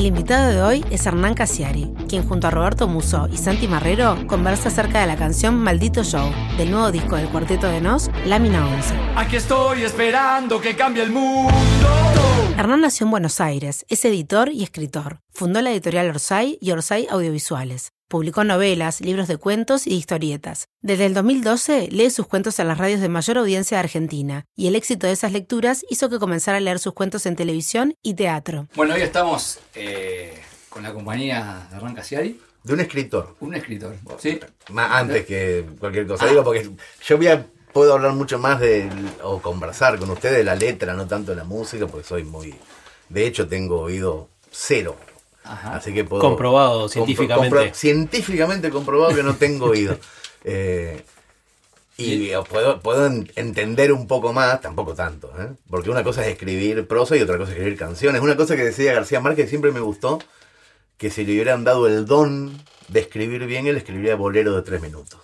El invitado de hoy es Hernán Casiari, quien junto a Roberto Muso y Santi Marrero conversa acerca de la canción Maldito Show, del nuevo disco del cuarteto de Nos, Lámina 11. Aquí estoy esperando que cambie el mundo. Hernán nació en Buenos Aires, es editor y escritor. Fundó la editorial Orsay y Orsay Audiovisuales. Publicó novelas, libros de cuentos y historietas. Desde el 2012 lee sus cuentos en las radios de mayor audiencia de Argentina, y el éxito de esas lecturas hizo que comenzara a leer sus cuentos en televisión y teatro. Bueno, hoy estamos eh, con la compañía de Hernán Casiari, De un escritor. un escritor. ¿Sí? Más antes que cualquier cosa. Digo, porque yo voy a- puedo hablar mucho más de, o conversar con ustedes de la letra, no tanto de la música, porque soy muy... De hecho, tengo oído cero. Ajá. Así que puedo... Comprobado compro- científicamente. compro- científicamente comprobado que no tengo oído. Eh, y puedo, puedo en- entender un poco más, tampoco tanto, ¿eh? porque una cosa es escribir prosa y otra cosa es escribir canciones. Una cosa que decía García Márquez siempre me gustó, que si le hubieran dado el don de escribir bien, él escribiría bolero de tres minutos.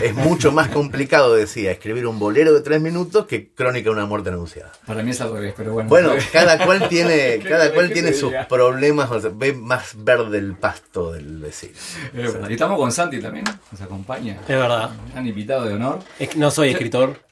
Es mucho más complicado, decía, escribir un bolero de tres minutos que crónica de una muerte anunciada. Para mí es al revés, pero bueno. Bueno, cada cual tiene, ¿Qué cada cual tiene sus problemas, o sea, ve más verde el pasto del vecino. Es verdad. Y estamos con Santi también, nos acompaña. Es verdad. Han invitado de honor. Es no soy escritor.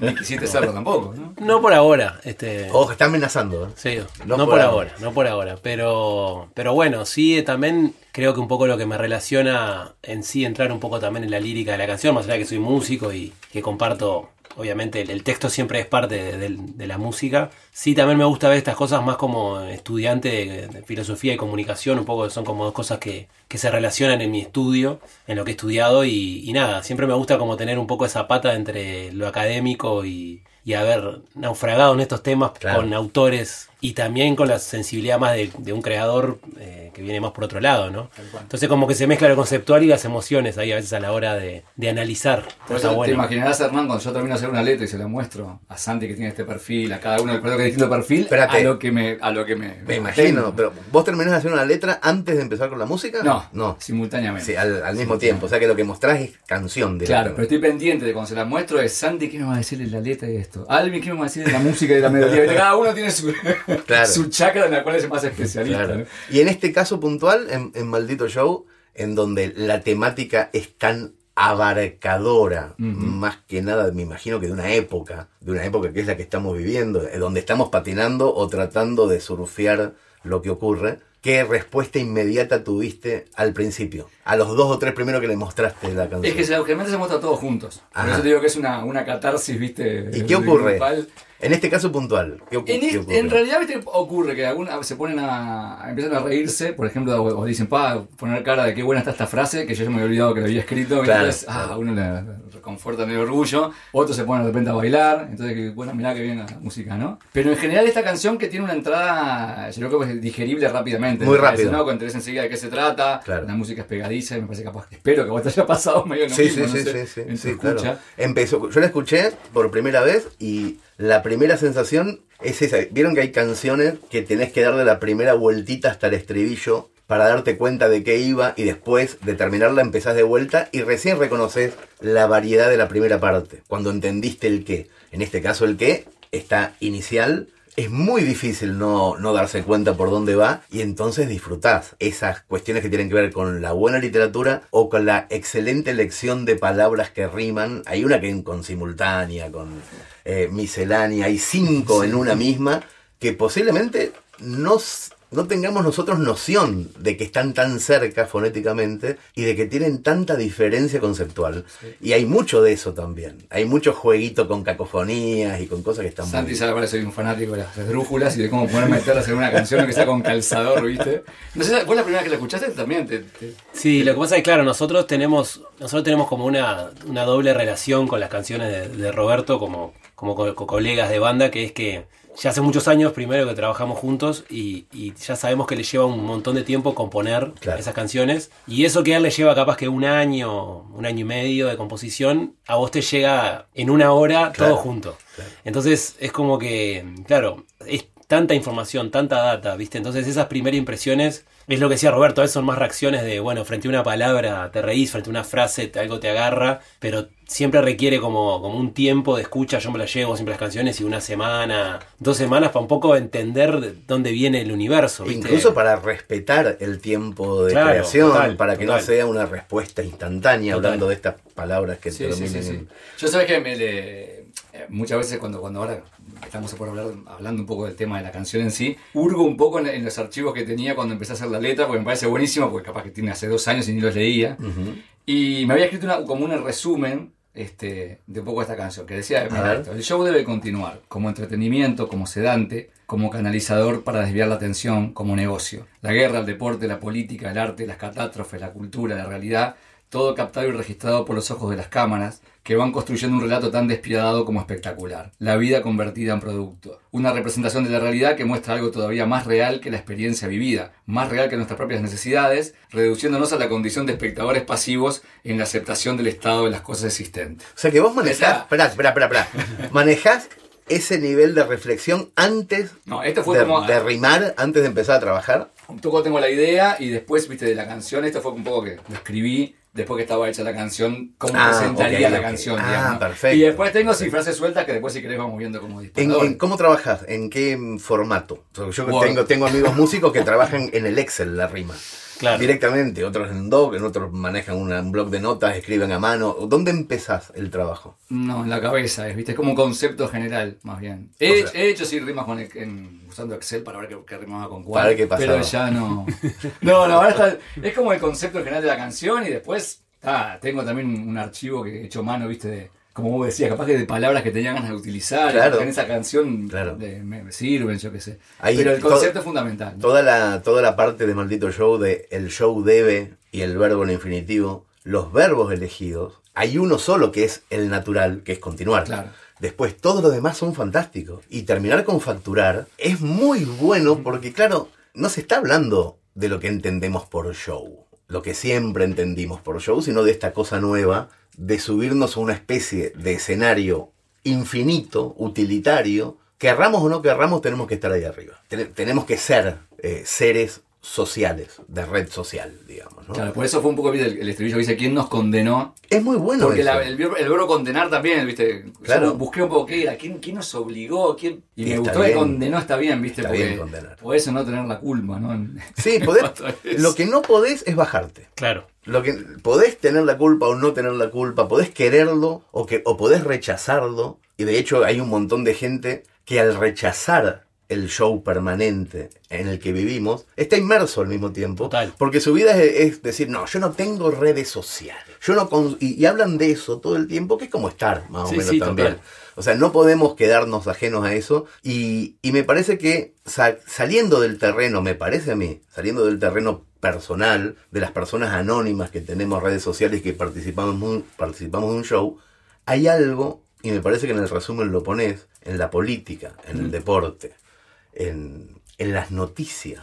Ni quisiste serlo tampoco, ¿no? No por ahora. Este, Ojo, está amenazando. ¿eh? sí, no no, por por ahora. ahora, no por ahora. Pero, pero bueno, sí, eh, también creo que un poco lo que me relaciona en sí entrar un poco también en la lírica de la canción, más allá de que soy músico y que comparto, obviamente, el, el texto siempre es parte de, la música. Sí, también me gusta ver estas cosas más como estudiante de, de filosofía y comunicación, un poco son como dos cosas que, que se relacionan en mi estudio, en lo que he estudiado y, y nada, siempre me gusta como tener un poco esa pata entre lo académico y, y haber naufragado en estos temas Claro. con autores y también con la sensibilidad más de, de un creador eh, que viene más por otro lado, ¿no? Entonces como que se mezcla lo conceptual y las emociones ahí a veces a la hora de, de analizar. Por te bueno. imaginarás, Hernán, cuando yo termino de hacer una letra y se la muestro a Santi que tiene este perfil, a cada uno del que es distinto perfil, Espérate. a lo que me, a lo que me, Me imagino, pero ¿vos terminás de hacer una letra antes de empezar con la música? No, No. simultáneamente. Sí, al, al mismo tiempo. O sea que lo que mostrás es canción de Claro, pero estoy pendiente de cuando se la muestro es Santi, ¿qué me va a decir de la letra y esto? Alvin, ¿qué me va a decir de la música y de la melodía? Cada uno tiene su, Claro. su chakra en la cual es más especialista. Claro. ¿no? Y en este caso puntual, en, en Maldito Show, en donde la temática es tan abarcadora, más que nada, me imagino que de una época, de una época que es la que estamos viviendo, eh, donde estamos patinando o tratando de surfear lo que ocurre. ¿Qué respuesta inmediata tuviste al principio? A los dos o tres primeros que le mostraste la canción. Es que se- generalmente se muestra todos juntos. Por Ajá. eso te digo que es una, una catarsis, ¿viste? ¿Y qué ocurre? grupal. En este caso puntual, ¿qué, En, qué ocurre? en realidad ¿viste? ocurre que algunos se ponen a, a- empiezan a reírse, por ejemplo, o, o dicen, pa, poner cara de qué buena está esta frase, que yo ya me había olvidado que lo había escrito, y Claro, entonces, ah, claro. uno le reconforta en el orgullo, otros se ponen de repente a bailar, entonces, bueno, mirá que bien la música, ¿no? Pero en general esta canción que tiene una entrada, yo creo que es digerible rápidamente. Muy rápido. ¿no? Cuando enterés enseguida de qué se trata, Claro. la música es pegadiza, y me parece capaz, espero que vos te haya pasado medio lo Sí, mismo, sí, no sí, sé, sí, sí, en sí, escucha. claro. Empezó, yo la escuché por primera vez y la primera sensación es esa. Vieron que hay canciones que tenés que darle la primera vueltita hasta el estribillo para darte cuenta de qué iba y después de terminarla empezás de vuelta y recién reconoces la variedad de la primera parte, cuando entendiste el qué. En este caso el qué está inicial. Es muy difícil no, no darse cuenta por dónde va y entonces disfrutás esas cuestiones que tienen que ver con la buena literatura o con la excelente elección de palabras que riman. Hay una que es con simultánea, con eh, miscelánea, hay cinco en una misma que posiblemente no, no tengamos nosotros noción de que están tan cerca fonéticamente y de que tienen tanta diferencia conceptual. Y hay mucho de eso también. Hay mucho jueguito con cacofonías y con cosas que están Santi muy... sabe que soy un fanático de las esdrújulas y de cómo poder meterlas en una canción que sea con calzador, ¿viste? No sé, ¿vos la primera vez que la escuchaste también? Te, te- Sí, lo que pasa es que, claro, nosotros tenemos, nosotros tenemos como una, una doble relación con las canciones de, de Roberto, como, como co- co- colegas de banda, que es que ya hace muchos años, primero que trabajamos juntos, y, y ya sabemos que le lleva un montón de tiempo componer Claro. esas canciones. Y eso que a él le lleva capaz que un año, un año y medio de composición, a vos te llega en una hora Claro. todo junto. Entonces es como que, claro, es tanta información, tanta data, ¿viste? Entonces esas primeras impresiones, es lo que decía Roberto, a veces son más reacciones de, bueno, frente a una palabra te reís, frente a una frase algo te agarra, pero siempre requiere como, como un tiempo de escucha, yo me la llevo siempre las canciones y una semana, dos semanas para un poco entender de dónde viene el universo. ¿viste? Incluso para respetar el tiempo de Claro, creación, total, para que no sea una respuesta instantánea, Total. hablando de estas palabras que Sí, sí, terminan sí, sí. en- Yo sabes que me le- muchas veces cuando, cuando ahora estamos por hablar, hablando un poco del tema de la canción en sí, hurgo un poco en, en los archivos que tenía cuando empecé a hacer la letra, porque me parece buenísimo, porque capaz que tiene hace dos años y ni los leía. Ujú. Y me había escrito una- como un resumen este, de un poco esta canción, que decía, mira esto, el show debe continuar como entretenimiento, como sedante, como canalizador para desviar la atención, como negocio. La guerra, el deporte, la política, el arte, las catástrofes, la cultura, la realidad, todo captado y registrado por los ojos de las cámaras, que van construyendo un relato tan despiadado como espectacular. La vida convertida en producto. Una representación de la realidad que muestra algo todavía más real que la experiencia vivida, más real que nuestras propias necesidades, reduciéndonos a la condición de espectadores pasivos en la aceptación del estado de las cosas existentes. O sea que vos manejás, espera, espera, espera. manejás ese nivel de reflexión antes No, esto fue de, como... de rimar, antes de empezar a trabajar. Un poco tengo la idea y después, viste, de la canción, esto fue un poco que lo escribí después que estaba hecha la canción, cómo Ah, presentaría ok, la canción, Ah, digamos. perfecto. Y después tengo sí, frases sueltas que después si querés vamos viendo como ¿En, en cómo trabajas? ¿En qué formato? Yo Word. tengo, tengo amigos músicos que trabajan en el Excel la rima. Claro. Directamente, otros en Doc, en otros manejan una- un blog de notas, escriben a mano. ¿Dónde empezás el trabajo? No, en la cabeza, es, viste, es como un concepto general, más bien. O He, sea- he hecho sí rimas con el- en- usando Excel para ver qué, qué rimaba con cuál. Para ver qué pasaba. Pero ya no. No, no, ahora está, es como el concepto general de la canción y después ah, tengo también un, archivo que he hecho a mano, viste, de, como vos decías, capaz que de palabras que tenía ganas de utilizar, Claro. en esa canción Claro. de- me, me sirven, yo qué sé. Ahí Pero el concepto es fundamental. ¿no? Toda la, toda la parte de maldito show de el show debe y el verbo en infinitivo, los verbos elegidos, hay uno solo que es el natural, que es continuar. Claro. Después todos los demás son fantásticos. Y terminar con facturar es muy bueno porque, claro, no se está hablando de lo que entendemos por show, lo que siempre entendimos por show, sino de esta cosa nueva de subirnos a una especie de escenario infinito, utilitario. Querramos o no querramos, tenemos que estar ahí arriba. Ten- tenemos que ser eh, seres sociales, de red social, digamos. ¿no? Claro, por eso fue un poco ¿viste, el, el estribillo que dice quién nos condenó. Es muy bueno Porque eso. la- el, verbo- el verbo condenar también, ¿viste? Claro. Yo busqué un poco qué era, quién, quién nos obligó, quién. Y, Y me gustó que condenó está bien, ¿viste? Está Porque bien condenar. por eso no tener la culpa, ¿no? Sí, podés- lo que no podés es bajarte. Claro. Lo que podés tener la culpa o no tener la culpa, podés quererlo o que o podés rechazarlo y de hecho hay un montón de gente que al rechazar el show permanente en el que vivimos está inmerso al mismo tiempo Total. porque su vida es, es decir no yo no tengo redes sociales yo no con- y, y hablan de eso todo el tiempo que es como estar más Sí, o menos sí, también total. o sea, no podemos quedarnos ajenos a eso. Y, y me parece que sa- saliendo del terreno, me parece a mí, saliendo del terreno personal, de las personas anónimas que tenemos redes sociales que participamos, participamos de un show, hay algo, y me parece que en el resumen lo pones, en la política, en el deporte, en, en las noticias.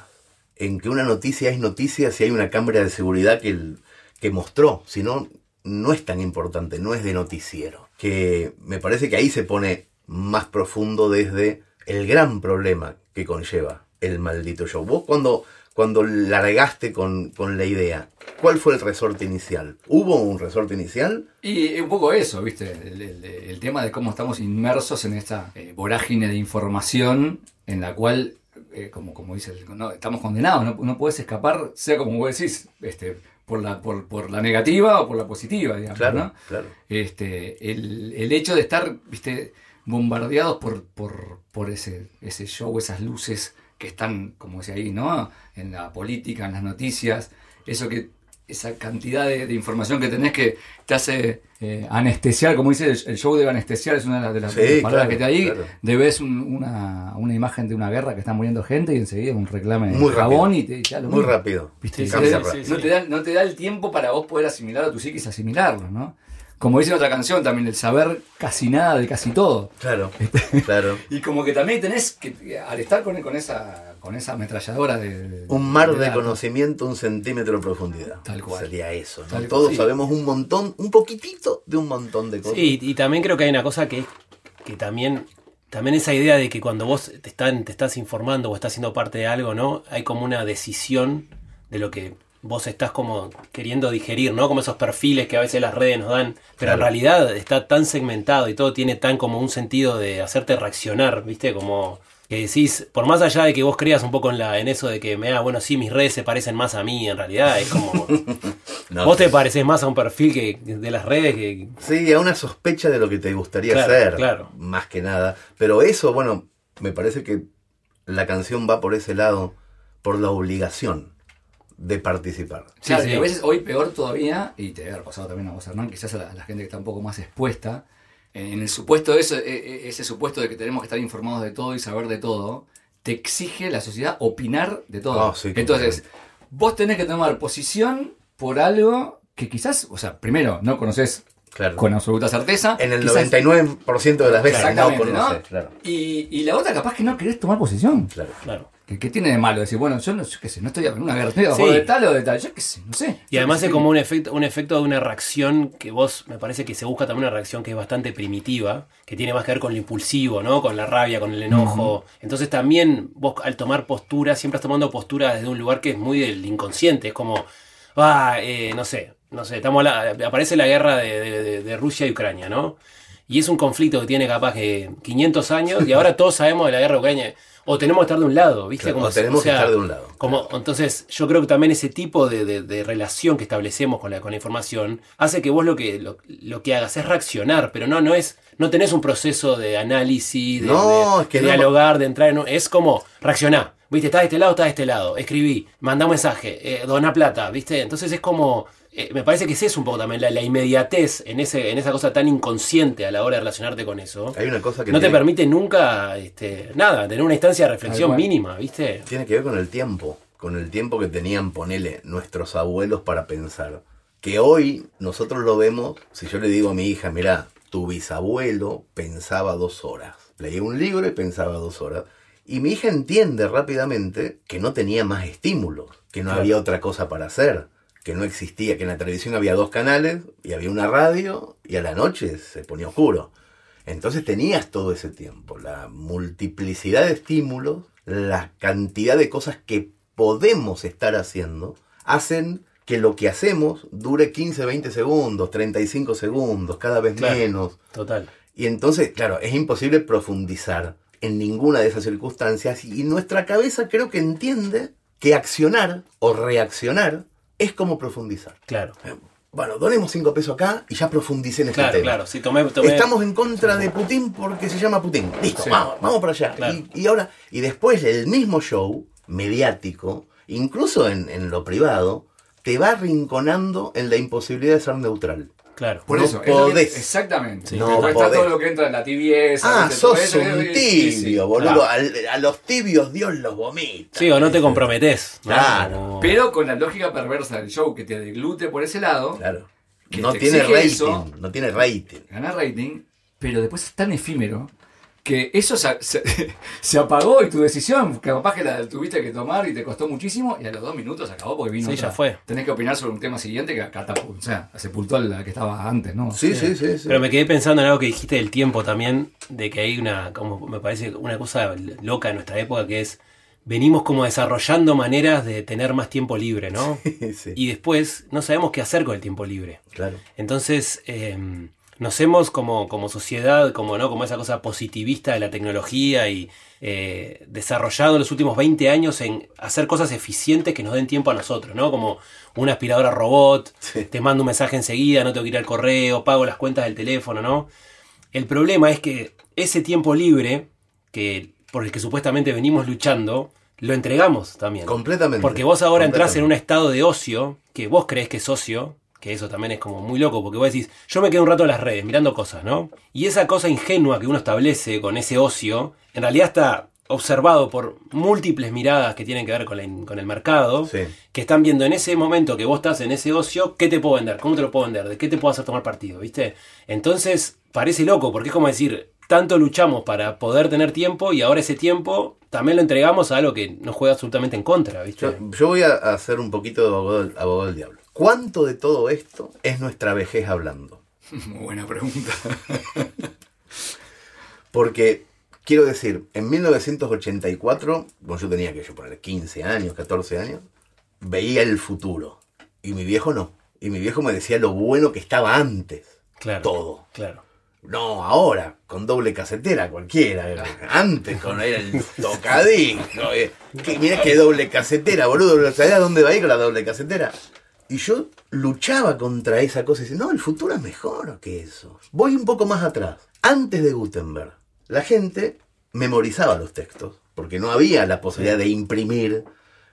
En que una noticia es noticia si hay una cámara de seguridad que, el- que mostró, si no, no es tan importante, no es de noticiero. Que me parece que ahí se pone más profundo desde el gran problema que conlleva el maldito show. Vos cuando, cuando largaste con, con la idea, ¿cuál fue el resorte inicial? ¿Hubo un resorte inicial? Y un poco eso, ¿viste? El, el- el tema de cómo estamos inmersos en esta eh, vorágine de información en la cual, eh, como, como dice, el- no, estamos condenados, no, no puedes escapar, sea como vos decís, este, por, la, por, por la negativa o por la positiva, digamos, Claro, ¿no? claro. Este, el, el hecho de estar, viste, bombardeados por, por, por ese, ese show, esas luces que están, como decía ahí, ¿no? En la política, en las noticias, eso que, esa cantidad de, de información que tenés que te hace eh, anestesiar, como dice el, el show debe anestesiar, es una de las, de las Sí, palabras claro, que te ahí, claro. de ves un- una, una imagen de una guerra que está muriendo gente y enseguida un reclame de Muy jabón rápido. y te ya lo Muy mismo. rápido. ¿Viste? Sí, sí, no, te da, no te da el tiempo para vos poder asimilar a tu psiquis, asimilarlo, ¿no? Como dice en otra canción también, el saber casi nada de casi todo. Claro, claro. Y como que también tenés que, al estar con, con esa con esa ametralladora de... de- Un mar de conocimiento, un centímetro de profundidad. Tal cual. Sería eso. ¿no? Cual, Todos sí. sabemos un montón, un poquitito de un montón de cosas. Sí, y también creo que hay una cosa que, que también también esa idea de que cuando vos te, están, te estás informando o estás siendo parte de algo, ¿no? Hay como una decisión de lo que vos estás como queriendo digerir, ¿no? Como esos perfiles que a veces las redes nos dan, pero en realidad está tan segmentado y todo tiene tan como un sentido de hacerte reaccionar, ¿viste? Como que decís, por más allá de que vos creas un poco en la en eso de que me da, bueno, sí, mis redes se parecen más a mí, en realidad es como No, vos te pareces más a un perfil que de las redes que Sí, a una sospecha de lo que te gustaría Claro, hacer, claro. más que nada. Pero eso, bueno, me parece que la canción va por ese lado, por la obligación de participar. Claro, Sí, y sí. a veces hoy peor todavía, y te debe haber pasado también a vos, Hernán, quizás a la, a la gente que está un poco más expuesta, en el supuesto de eso, e- e- ese supuesto de que tenemos que estar informados de todo y saber de todo, te exige la sociedad opinar de todo. Ah, sí, Entonces, vos tenés que tomar posición por algo que quizás, o sea, primero, no conoces Claro. con absoluta certeza. en el quizás- 99% de las veces no Exactamente, conoces, ¿no? claro. Y, y la otra capaz que no querés tomar posición. claro. claro. ¿Qué, qué tiene de malo decir, bueno, yo no yo qué sé, no estoy en una guerra, estoy a favor Sí. de tal o de tal, yo qué sé, no sé. Y además es como un efecto, un efecto de una reacción que vos, me parece que se busca también una reacción que es bastante primitiva, que tiene más que ver con lo impulsivo, ¿no? Con la rabia, con el enojo. Entonces también vos al tomar postura, siempre estás tomando postura desde un lugar que es muy del inconsciente. Es como, ah, eh, no sé, no sé, estamos la- aparece la guerra de, de- de- de Rusia y Ucrania, ¿no? Y es un conflicto que tiene capaz que 500 años y ahora todos sabemos de la guerra de Ucrania. O tenemos que estar de un lado, ¿viste? Claro, Como o tenemos que estar de un lado. Como, entonces, yo creo que también ese tipo de, de- de relación que establecemos con la, con la información hace que vos lo que, lo, lo que hagas es reaccionar, pero no, no es, no tenés un proceso de análisis, de, No, de- es que de no- dialogar, de entrar en un- es como reaccionar. ¿Viste? Estás de este lado, estás de este lado. Escribí, mandá un mensaje, eh, doná plata, ¿viste? Entonces es como. Eh, me parece que ese es un poco también la, la inmediatez en, ese, en esa cosa tan inconsciente a la hora de relacionarte con eso. Hay una cosa que No te permite nunca, este, nada, tener una instancia de reflexión mínima, ¿viste? tiene que ver con el tiempo, con el tiempo que tenían, ponele, nuestros abuelos para pensar. Que hoy nosotros lo vemos, si yo le digo a mi hija, mira, tu bisabuelo pensaba dos horas. Leía un libro y pensaba dos horas. Y mi hija entiende rápidamente que no tenía más estímulos, que no Claro. había otra cosa para hacer, que no existía, que en la televisión había dos canales y había una radio y a la noche se ponía oscuro. Entonces tenías todo ese tiempo, la multiplicidad de estímulos, la cantidad de cosas que podemos estar haciendo, hacen que lo que hacemos dure 15, 20 segundos, 35 segundos, cada vez Claro. menos. Total. Y entonces, claro, es imposible profundizar en ninguna de esas circunstancias y nuestra cabeza creo que entiende que accionar o reaccionar es como profundizar. Claro. Eh, Bueno, donemos 5 pesos acá y ya profundicé en este Claro, tema. claro. Sí, tomé, tomé- Estamos en contra de Putin porque se llama Putin. Listo, Sí. vamos, vamos para allá. Claro. Y, y ahora, y después el mismo show mediático, incluso en, en lo privado, te va arrinconando en la imposibilidad de ser neutral. Claro. Por No eso, es lo que- podés. exactamente. Sí. No está todo lo que entra en la tibieza. Ah, sos eso, un sí, sí, tibio, boludo. claro. A los tibios Dios los vomita. Sí, o no te comprometés. ¿no? Claro. Pero con la lógica perversa del show que te deglute por ese lado, Claro. Que No tiene rating. eso. No tiene rating. gana rating, pero después es tan efímero que eso se, se- se apagó y tu decisión, que capaz que la tuviste que tomar y te costó muchísimo, y a los dos minutos se acabó porque vino. Sí, otra. ya fue. Tenés que opinar sobre un tema siguiente que catapultó, o sea, sepultó a la que estaba antes, ¿no? Sí, sí, sí. sí. Pero me quedé pensando en algo que dijiste del tiempo también, de que hay una, como me parece una cosa loca en nuestra época que es, venimos como desarrollando maneras de tener más tiempo libre, ¿no? Sí, Y después no sabemos qué hacer con el tiempo libre. claro. Entonces, eh, nos hemos como, como sociedad, como, ¿no? como esa cosa positivista de la tecnología y eh, desarrollado en los últimos 20 años en hacer cosas eficientes que nos den tiempo a nosotros, ¿no? Como una aspiradora robot, Sí. te mando un mensaje enseguida, no tengo que ir al correo, pago las cuentas del teléfono, ¿no? El problema es que ese tiempo libre, que, por el que supuestamente venimos luchando, lo entregamos también. Completamente. Porque vos ahora entrás en un estado de ocio, que vos crees que es ocio, que eso también es como muy loco, porque vos decís, yo me quedo un rato en las redes mirando cosas, ¿no? Y esa cosa ingenua que uno establece con ese ocio, en realidad está observado por múltiples miradas que tienen que ver con, la- con el mercado, Sí. que están viendo en ese momento que vos estás en ese ocio, ¿qué te puedo vender? ¿Cómo te lo puedo vender? ¿De qué te puedo hacer tomar partido? ¿Viste? Entonces, parece loco, porque es como decir, tanto luchamos para poder tener tiempo y ahora ese tiempo también lo entregamos a algo que nos juega absolutamente en contra, ¿viste? Yo, yo voy a hacer un poquito de abogado, abogado del diablo. ¿Cuánto de todo esto es nuestra vejez hablando? Muy buena pregunta. Porque Quiero decir, en 1984, cuando yo tenía que yo poner 15 años, 14 años, veía el futuro. Y mi viejo no. Y mi viejo me decía lo bueno que estaba antes. Claro. Todo. Claro. No, ahora, con doble casetera, cualquiera. Antes, con el tocadisco. eh. Mirá qué doble casetera, boludo. ¿Sabés a dónde va a ir con la doble casetera? Y yo luchaba contra esa cosa y decía, no, el futuro es mejor que eso. Voy un poco más atrás. Antes de Gutenberg, la gente memorizaba los textos, porque no había la posibilidad de imprimir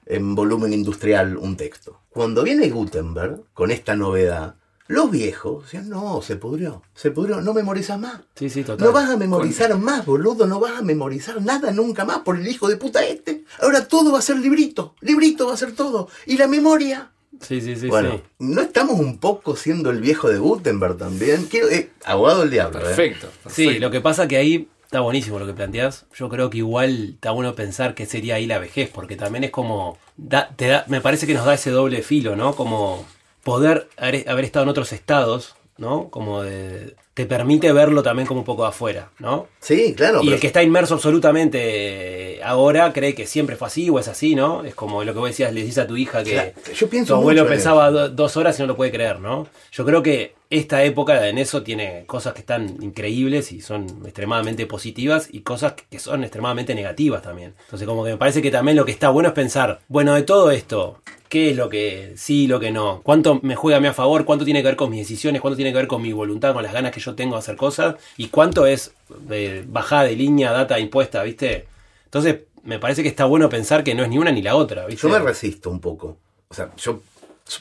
en volumen industrial un texto. Cuando viene Gutenberg, con esta novedad, los viejos decían, no, se pudrió, se pudrió, no memorizas más. Sí, sí, total. No vas a memorizar más, boludo, no vas a memorizar nada nunca más por el hijo de puta este. Ahora todo va a ser librito, librito va a ser todo. Y la memoria. Sí, sí, sí. bueno, sí. ¿no estamos un poco siendo el viejo de Gutenberg también? Quiero, eh, abogado del diablo. ¿eh? Perfecto. Sí, perfecto. lo que pasa que ahí está buenísimo lo que planteás. Yo creo que igual está bueno pensar que sería ahí la vejez, porque también es como. da- te da- me parece que nos da ese doble filo, ¿no? Como poder haber, haber estado en otros estados, ¿no? Como de. Te permite verlo también como un poco de afuera, ¿no? Sí, claro. y pero- el que está inmerso absolutamente eh, ahora cree que siempre fue así o es así, ¿no? Es como lo que vos decías, le decís a tu hija que Claro, yo pienso tu abuelo mucho pensaba do- dos horas y no lo puede creer, ¿no? Yo creo que esta época en eso tiene cosas que están increíbles y son extremadamente positivas y cosas que- son extremadamente negativas también. Entonces como que me parece que también lo que está bueno es pensar, bueno, de todo esto, ¿qué es lo que sí, lo que no? ¿Cuánto me juega a mí a favor? ¿Cuánto tiene que ver con mis decisiones? ¿Cuánto tiene que ver con mi voluntad, con las ganas que yo tengo de hacer cosas? ¿Y cuánto es eh, bajada de línea, data impuesta, viste? Entonces me parece que está bueno pensar que no es ni una ni la otra, ¿viste? Yo me resisto un poco. O sea, yo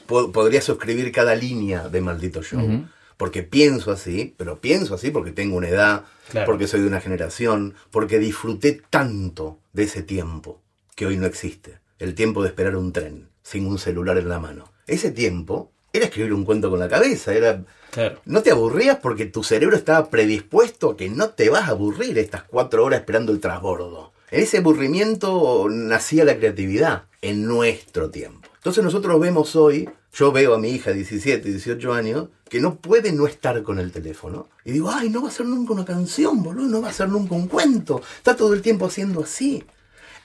podría suscribir cada línea de Maldito Show. Porque pienso así, pero pienso así porque tengo una edad, Claro. porque soy de una generación, porque disfruté tanto de ese tiempo que hoy no existe. El tiempo de esperar un tren sin un celular en la mano. Ese tiempo era escribir un cuento con la cabeza, era Claro. no te aburrías porque tu cerebro estaba predispuesto a que no te vas a aburrir estas cuatro horas esperando el transbordo. En ese aburrimiento nacía la creatividad, en nuestro tiempo. Entonces nosotros vemos hoy, yo veo a mi hija de 17, 18 años, que no puede no estar con el teléfono. Y digo, ay, no va a ser nunca una canción, boludo, no va a ser nunca un cuento. Está todo el tiempo haciendo así.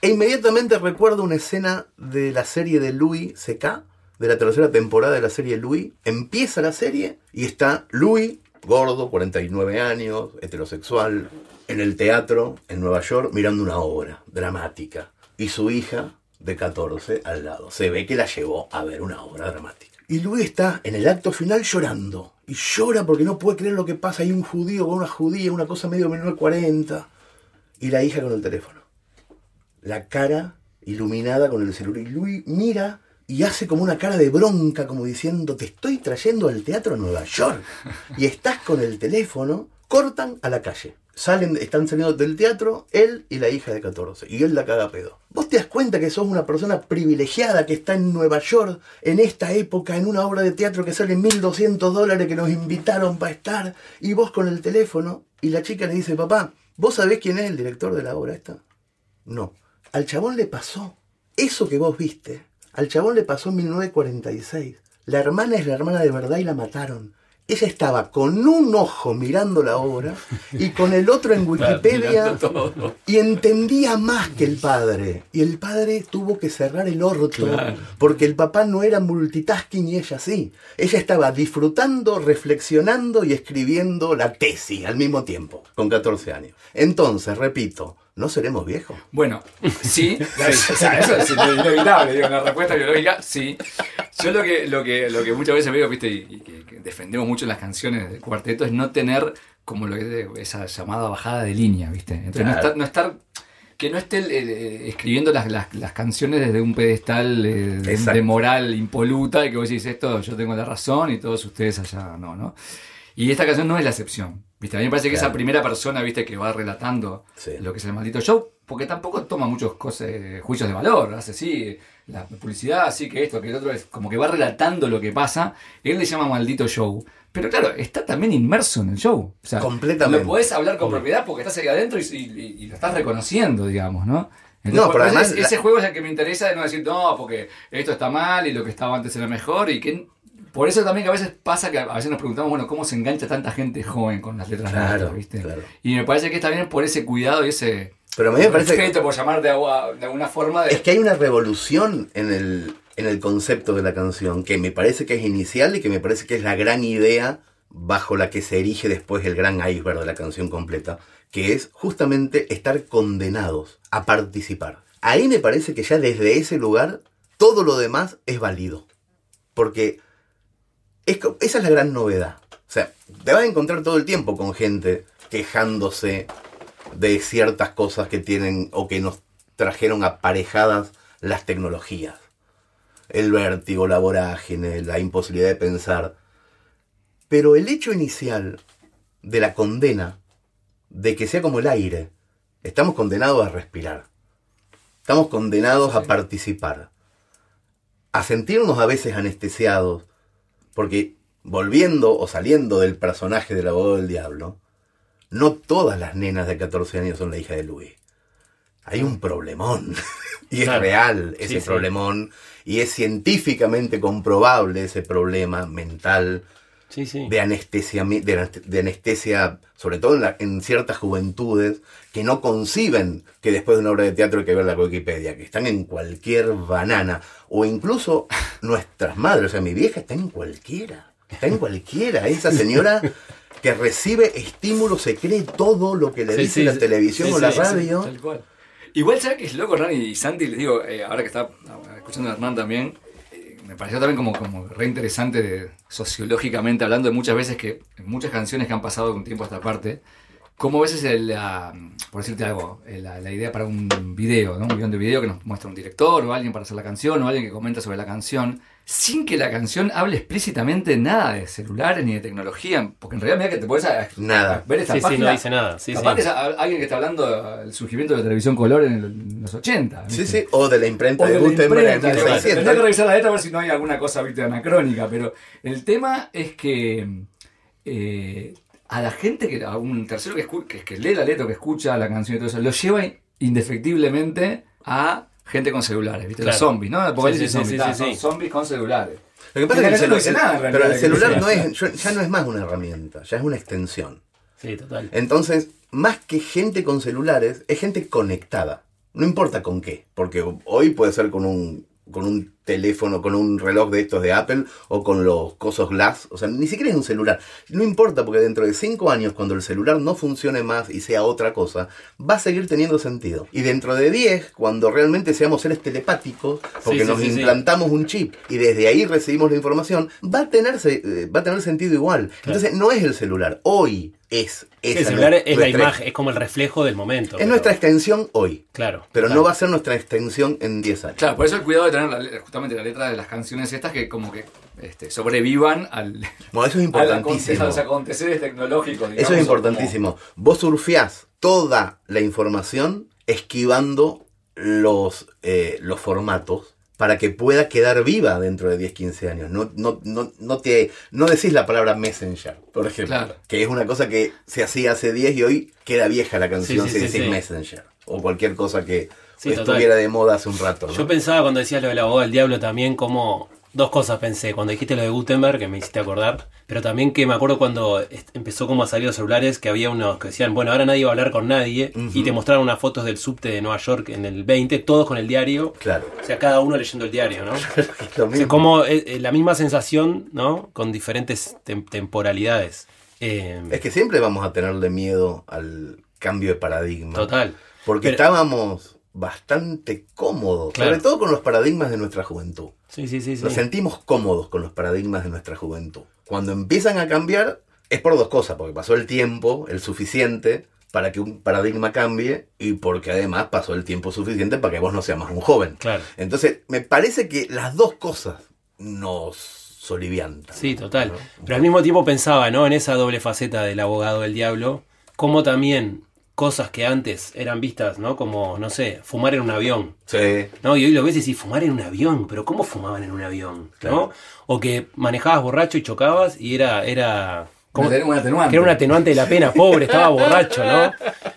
E inmediatamente recuerdo una escena de la serie de Louis C.K., de la tercera temporada de la serie Louis. Empieza la serie y está Louis, gordo, 49 años, heterosexual, en el teatro en Nueva York mirando una obra dramática. Y su hija, de 14, al lado. Se ve que la llevó a ver una obra dramática. Y Louis está en el acto final llorando. Y llora porque no puede creer lo que pasa. Hay un judío con una judía, una cosa medio menor de 40. Y la hija con el teléfono la cara iluminada con el celular. Y Luis mira y hace como una cara de bronca, como diciendo, te estoy trayendo al teatro a Nueva York. Y estás con el teléfono, cortan a la calle. Salen, están saliendo del teatro, él y la hija de 14. Y él la caga pedo. Vos te das cuenta que sos una persona privilegiada que está en Nueva York en esta época, en una obra de teatro que sale 1200 dólares que nos invitaron para estar. Y vos con el teléfono. Y la chica le dice, papá, ¿vos sabés quién es el director de la obra esta? No. Al chabón le pasó eso que vos viste. Al chabón le pasó en 1946. La hermana es la hermana de verdad y la mataron. Ella estaba con un ojo mirando la obra y con el otro en Wikipedia y entendía más que el padre. Y el padre tuvo que cerrar el orto Claro. porque el papá no era multitasking y ella sí. Ella estaba disfrutando, reflexionando y escribiendo la tesis al mismo tiempo, con 14 años. Entonces, repito, ¿no seremos viejos? Bueno, sí, o sea, eso es inevitable, digo, la respuesta biológica, sí. Yo lo que, lo que, lo que muchas veces veo, viste, y, y que, que defendemos mucho en las canciones del cuarteto, es no tener como lo que es esa llamada bajada de línea, viste. Entonces no Claro. estar, no estar que no esté eh, escribiendo las, las, las canciones desde un pedestal eh, de, de moral impoluta y que vos decís esto, yo tengo la razón y todos ustedes allá no, ¿no? Y esta canción no es la excepción, ¿viste? A mí me parece que Claro. esa primera persona, ¿viste? Que va relatando Sí. lo que es el maldito show, porque tampoco toma muchos cosas, juicios de valor, hace así, la publicidad, así que esto, que el otro, es como que va relatando lo que pasa, él le llama maldito show. Pero claro, está también inmerso en el show. O sea, Completamente. Lo podés hablar con propiedad porque estás ahí adentro y, y- y lo estás reconociendo, digamos, ¿no? Entonces, No, pero además ese, la- ese juego es el que me interesa de no decir, no, porque esto está mal y lo que estaba antes era mejor y que Por eso también que a veces pasa que a veces nos preguntamos, bueno, ¿cómo se engancha tanta gente joven con las letras Claro, nuestras, ¿viste? claro. Y me parece que está bien por ese cuidado y ese Pero a mí me parece que- respeto, por llamar de, agua- de alguna forma de... Es que hay una revolución en el, en el concepto de la canción que me parece que es inicial y que me parece que es la gran idea bajo la que se erige después el gran iceberg de la canción completa, que es justamente estar condenados a participar. Ahí me parece que ya desde ese lugar todo lo demás es válido. Porque es esa es la gran novedad. O sea, te vas a encontrar todo el tiempo con gente quejándose de ciertas cosas que tienen o que nos trajeron aparejadas las tecnologías. El vértigo, la vorágine, la imposibilidad de pensar. Pero el hecho inicial de la condena, de que sea como el aire, estamos condenados a respirar. Estamos condenados a participar. A sentirnos a veces anestesiados. Porque volviendo o saliendo del personaje del abogado del diablo, no todas las nenas de 14 años son la hija de Luis. Hay un problemón. y es real ese Sí, sí. problemón. Y es científicamente comprobable ese problema mental Sí, sí. de anestesia, de, anest- de anestesia, sobre todo en, la- en ciertas juventudes, que no conciben que después de una obra de teatro hay que ver la Wikipedia, que están en cualquier banana, o incluso nuestras madres, o sea, mi vieja está en cualquiera, está en cualquiera, esa señora que recibe estímulos, se cree todo lo que le Sí, dice sí, la sí, televisión o la radio. Tal cual. Igual, ¿sabes qué es loco, Hernán y Santi? Les digo, eh, ahora que está ah, escuchando a Hernán también, me pareció también como, como re interesante de- sociológicamente hablando de muchas veces que, en muchas canciones que han pasado de un tiempo a esta parte, como a veces, el, la- por decirte algo, eh, la idea para un video, ¿no? un guion de video que nos muestra un director o alguien para hacer la canción o alguien que comenta sobre la canción, sin que la canción hable explícitamente nada de celulares ni de tecnología, porque en realidad mira que te puedes Nada. ver esta Sí, sí, página no dice nada. Sí, Capaz sí. que es a- alguien que está hablando del surgimiento de la televisión color en, el- en los 80. Sí, ¿viste? sí, o de la imprenta O de de Gutenberg en imprenta, Tendría que 1600. revisar la letra a ver si no hay alguna cosa ¿viste? anacrónica, pero el tema es que eh, a la gente, que a un tercero que, escu- que, que lee la letra, que escucha la canción y todo eso, lo lleva indefectiblemente a gente con celulares, ¿viste? Los zombies, ¿no? Apocalipsis Sí, sí, sí, zombie, sí, son zombies con celulares. Lo que pasa es que el canción no dice nada, en pero el celular no es, ya no es más una herramienta, ya es una extensión. Sí, total. Entonces, más que gente con celulares, es gente conectada. No importa con qué, porque hoy puede ser con un, con un teléfono, con un reloj de estos de Apple o con los cosos Glass. O sea, ni siquiera es un celular. No importa, porque dentro de cinco años, cuando el celular no funcione más y sea otra cosa, va a seguir teniendo sentido. Y dentro de 10, cuando realmente seamos seres telepáticos, porque Sí, sí, nos sí, implantamos un chip y desde ahí recibimos la información, va a eh, va a tener sentido igual. Entonces, no es el celular. Hoy es esa el celular es la imagen, es como el reflejo del momento. Es pero- nuestra extensión hoy. Claro. Pero no va a ser nuestra extensión en 10 años. Claro, por eso el cuidado de tener la justamente la letra de las canciones estas que como que este, sobrevivan al, Bueno, eso es aconte- a importantísimo. los aconteceres tecnológicos. digamos, Eso es importantísimo. Vos surfeás toda la información esquivando los, eh, los formatos para que pueda quedar viva dentro de 10, 15 años. No, no, no, no, te, no decís la palabra messenger, por ejemplo. Claro. Que es una cosa que se hacía hace 10 y hoy queda vieja la canción Sí, si sí, sí, decís messenger. O cualquier cosa que estuviera total. de moda hace un rato. Yo pensaba cuando decías lo del abogado del diablo también como dos cosas pensé. Cuando dijiste lo de Gutenberg, que me hiciste acordar, pero también que me acuerdo cuando empezó como a salir los celulares, que había unos que decían, bueno, ahora nadie va a hablar con nadie, y te mostraron unas fotos del subte de Nueva York en el 20, todos con el diario. Claro. O sea, cada uno leyendo el diario, ¿no? O sea, como eh, eh, la misma sensación, ¿no? Con diferentes tem- temporalidades. Eh, Es que siempre vamos a tenerle miedo al cambio de paradigma. total. Porque Pero- estábamos bastante cómodos, Claro. sobre todo con los paradigmas de nuestra juventud. Sí, sí, sí. sí. Nos sentimos cómodos con los paradigmas de nuestra juventud. Cuando empiezan a cambiar es por dos cosas, porque pasó el tiempo, el suficiente, para que un paradigma cambie y porque además pasó el tiempo suficiente para que vos no seas más un joven. Claro. Entonces, me parece que las dos cosas nos soliviantan. Sí, total. ¿no? Pero al mismo tiempo pensaba, ¿no? En esa doble faceta del abogado del diablo, como también cosas que antes eran vistas, ¿no? Como, no sé, fumar en un avión. Sí. ¿no? Y hoy lo ves y decís, fumar en un avión, pero ¿cómo fumaban en un avión? Claro. ¿no? O que manejabas borracho y chocabas y era, era como- Un aten- un atenuante. que era un atenuante de la pena, pobre, estaba borracho, ¿no?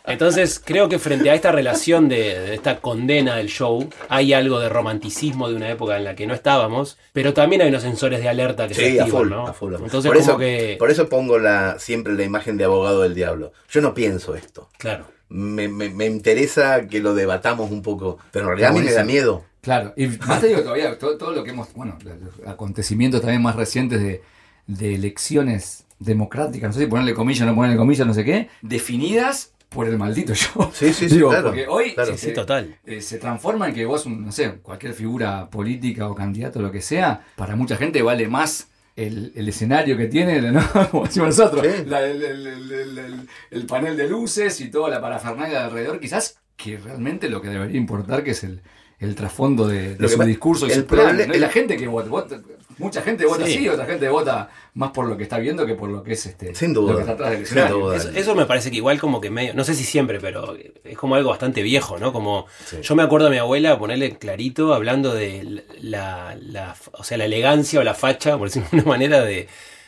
Entonces creo que frente a esta relación de, de esta condena del show, hay algo de romanticismo de una época en la que no estábamos, pero también hay unos sensores de alerta que se Sí, a activan, full, ¿no? a full, full. Entonces por, como eso, que... por eso pongo la, siempre la imagen de abogado del diablo. Yo no pienso esto. Claro. Me, me- me interesa que lo debatamos un poco, pero en realidad a mí me da miedo. Claro, y más te digo todavía, todo, todo lo que hemos, bueno, los los acontecimientos también más recientes de, de elecciones democráticas, no sé si ponerle comillas o no ponerle comillas, no sé qué, definidas por el maldito show. Sí, sí, sí, Digo, claro, Porque hoy claro. se, Sí, total. eh, se transforma en que vos, un- no sé, cualquier figura política o candidato, lo que sea, para mucha gente vale más el, el escenario que tiene, ¿no? como decimos nosotros, Sí. la- el, el- el- el- el- el panel de luces y toda la parafernalia de alrededor, quizás que realmente lo que debería importar que es el, el trasfondo de, de su discurso y el su plan, ¿no? Y el- la gente que vota- mucha gente vota Sí. sí, otra gente vota más por lo que está viendo que por lo que es este Sin duda. lo que está atrás del Sin duda. Eso, eso me parece que igual como que medio, no sé si siempre, pero es como algo bastante viejo, ¿no? Como Sí. yo me acuerdo a mi abuela ponerle clarito hablando de la, la- o sea, la elegancia o la facha, por decirlo de una manera, de,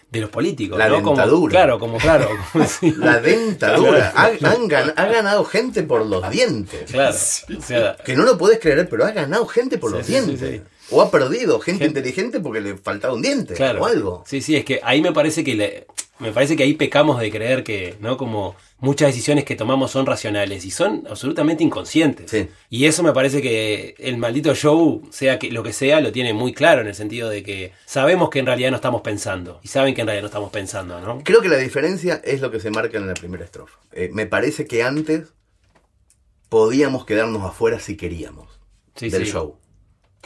de los políticos, La ¿no? Como- dentadura. claro, como claro, como sí. La dentadura. Ha, han gan- ha ganado gente por los dientes. claro, o sea, Que no lo puedes creer, pero ha ganado gente por Sí, los sí, sí, dientes. O ha perdido gente, Gente- inteligente porque le faltaba un diente claro. o algo. Sí, sí, es que ahí me parece que le- me parece que ahí pecamos de creer que, ¿no? Como muchas decisiones que tomamos son racionales y son absolutamente inconscientes. Sí. Y eso me parece que el maldito show, sea que lo que sea, lo tiene muy claro en el sentido de que sabemos que en realidad no estamos pensando y saben que en realidad no estamos pensando, ¿no? Creo que la diferencia es lo que se marca en la primera estrofa. Eh, me parece que antes podíamos quedarnos afuera si queríamos Sí, del sí. show.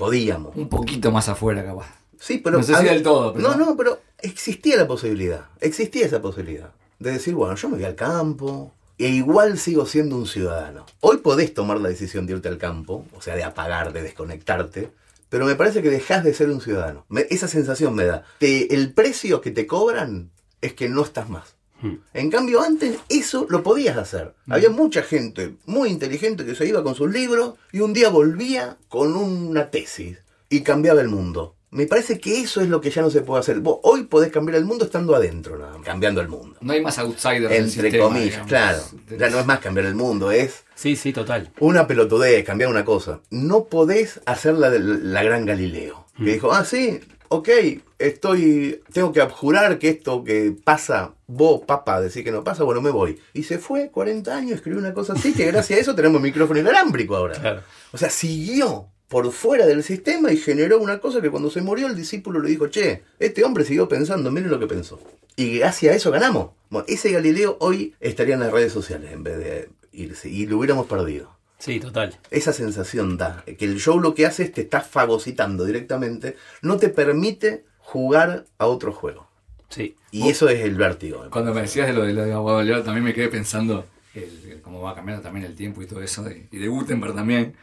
Podíamos. Un poquito más afuera capaz. Sí, pero. No sé si del todo, pero- No, no, pero existía la posibilidad. Existía esa posibilidad. De decir, bueno, yo me voy al campo. E igual sigo siendo un ciudadano. Hoy podés tomar la decisión de irte al campo, o sea, de apagar, de desconectarte. Pero me parece que dejás de ser un ciudadano. Me- esa sensación me da. Te- el precio que te cobran es que no estás más. Hmm. En cambio, antes eso lo podías hacer. Había mucha gente muy inteligente que se iba con sus libros y un día volvía con una tesis y cambiaba el mundo. Me parece que eso es lo que ya no se puede hacer. Vos hoy podés cambiar el mundo estando adentro, nada más, cambiando el mundo. No hay más outsiders del Entre sistema, comillas, digamos. claro. Ya no es más cambiar el mundo, es Sí, sí, total. una pelotudez, cambiar una cosa. No podés hacer la, de- la gran Galileo. Que dijo, ah, sí, ok, estoy, tengo que abjurar que esto que pasa, vos, papá, decir que no pasa, bueno, me voy. Y se fue, 40 años, escribió una cosa así, que gracias a eso tenemos micrófono inalámbrico ahora. Claro. O sea, siguió por fuera del sistema y generó una cosa que cuando se murió el discípulo le dijo, che, este hombre siguió pensando, miren lo que pensó. Y gracias a eso ganamos. Bueno, ese Galileo hoy estaría en las redes sociales en vez de irse y lo hubiéramos perdido. Sí, total. Esa sensación da, que el show lo que hace es te está fagocitando directamente, no te permite jugar a otro juego. Sí. Y eso es el vértigo. Cuando me decías de lo de, lo de Abogado León, también me quedé pensando el- el cómo va cambiando también el tiempo y todo eso, de- y de Gutenberg también,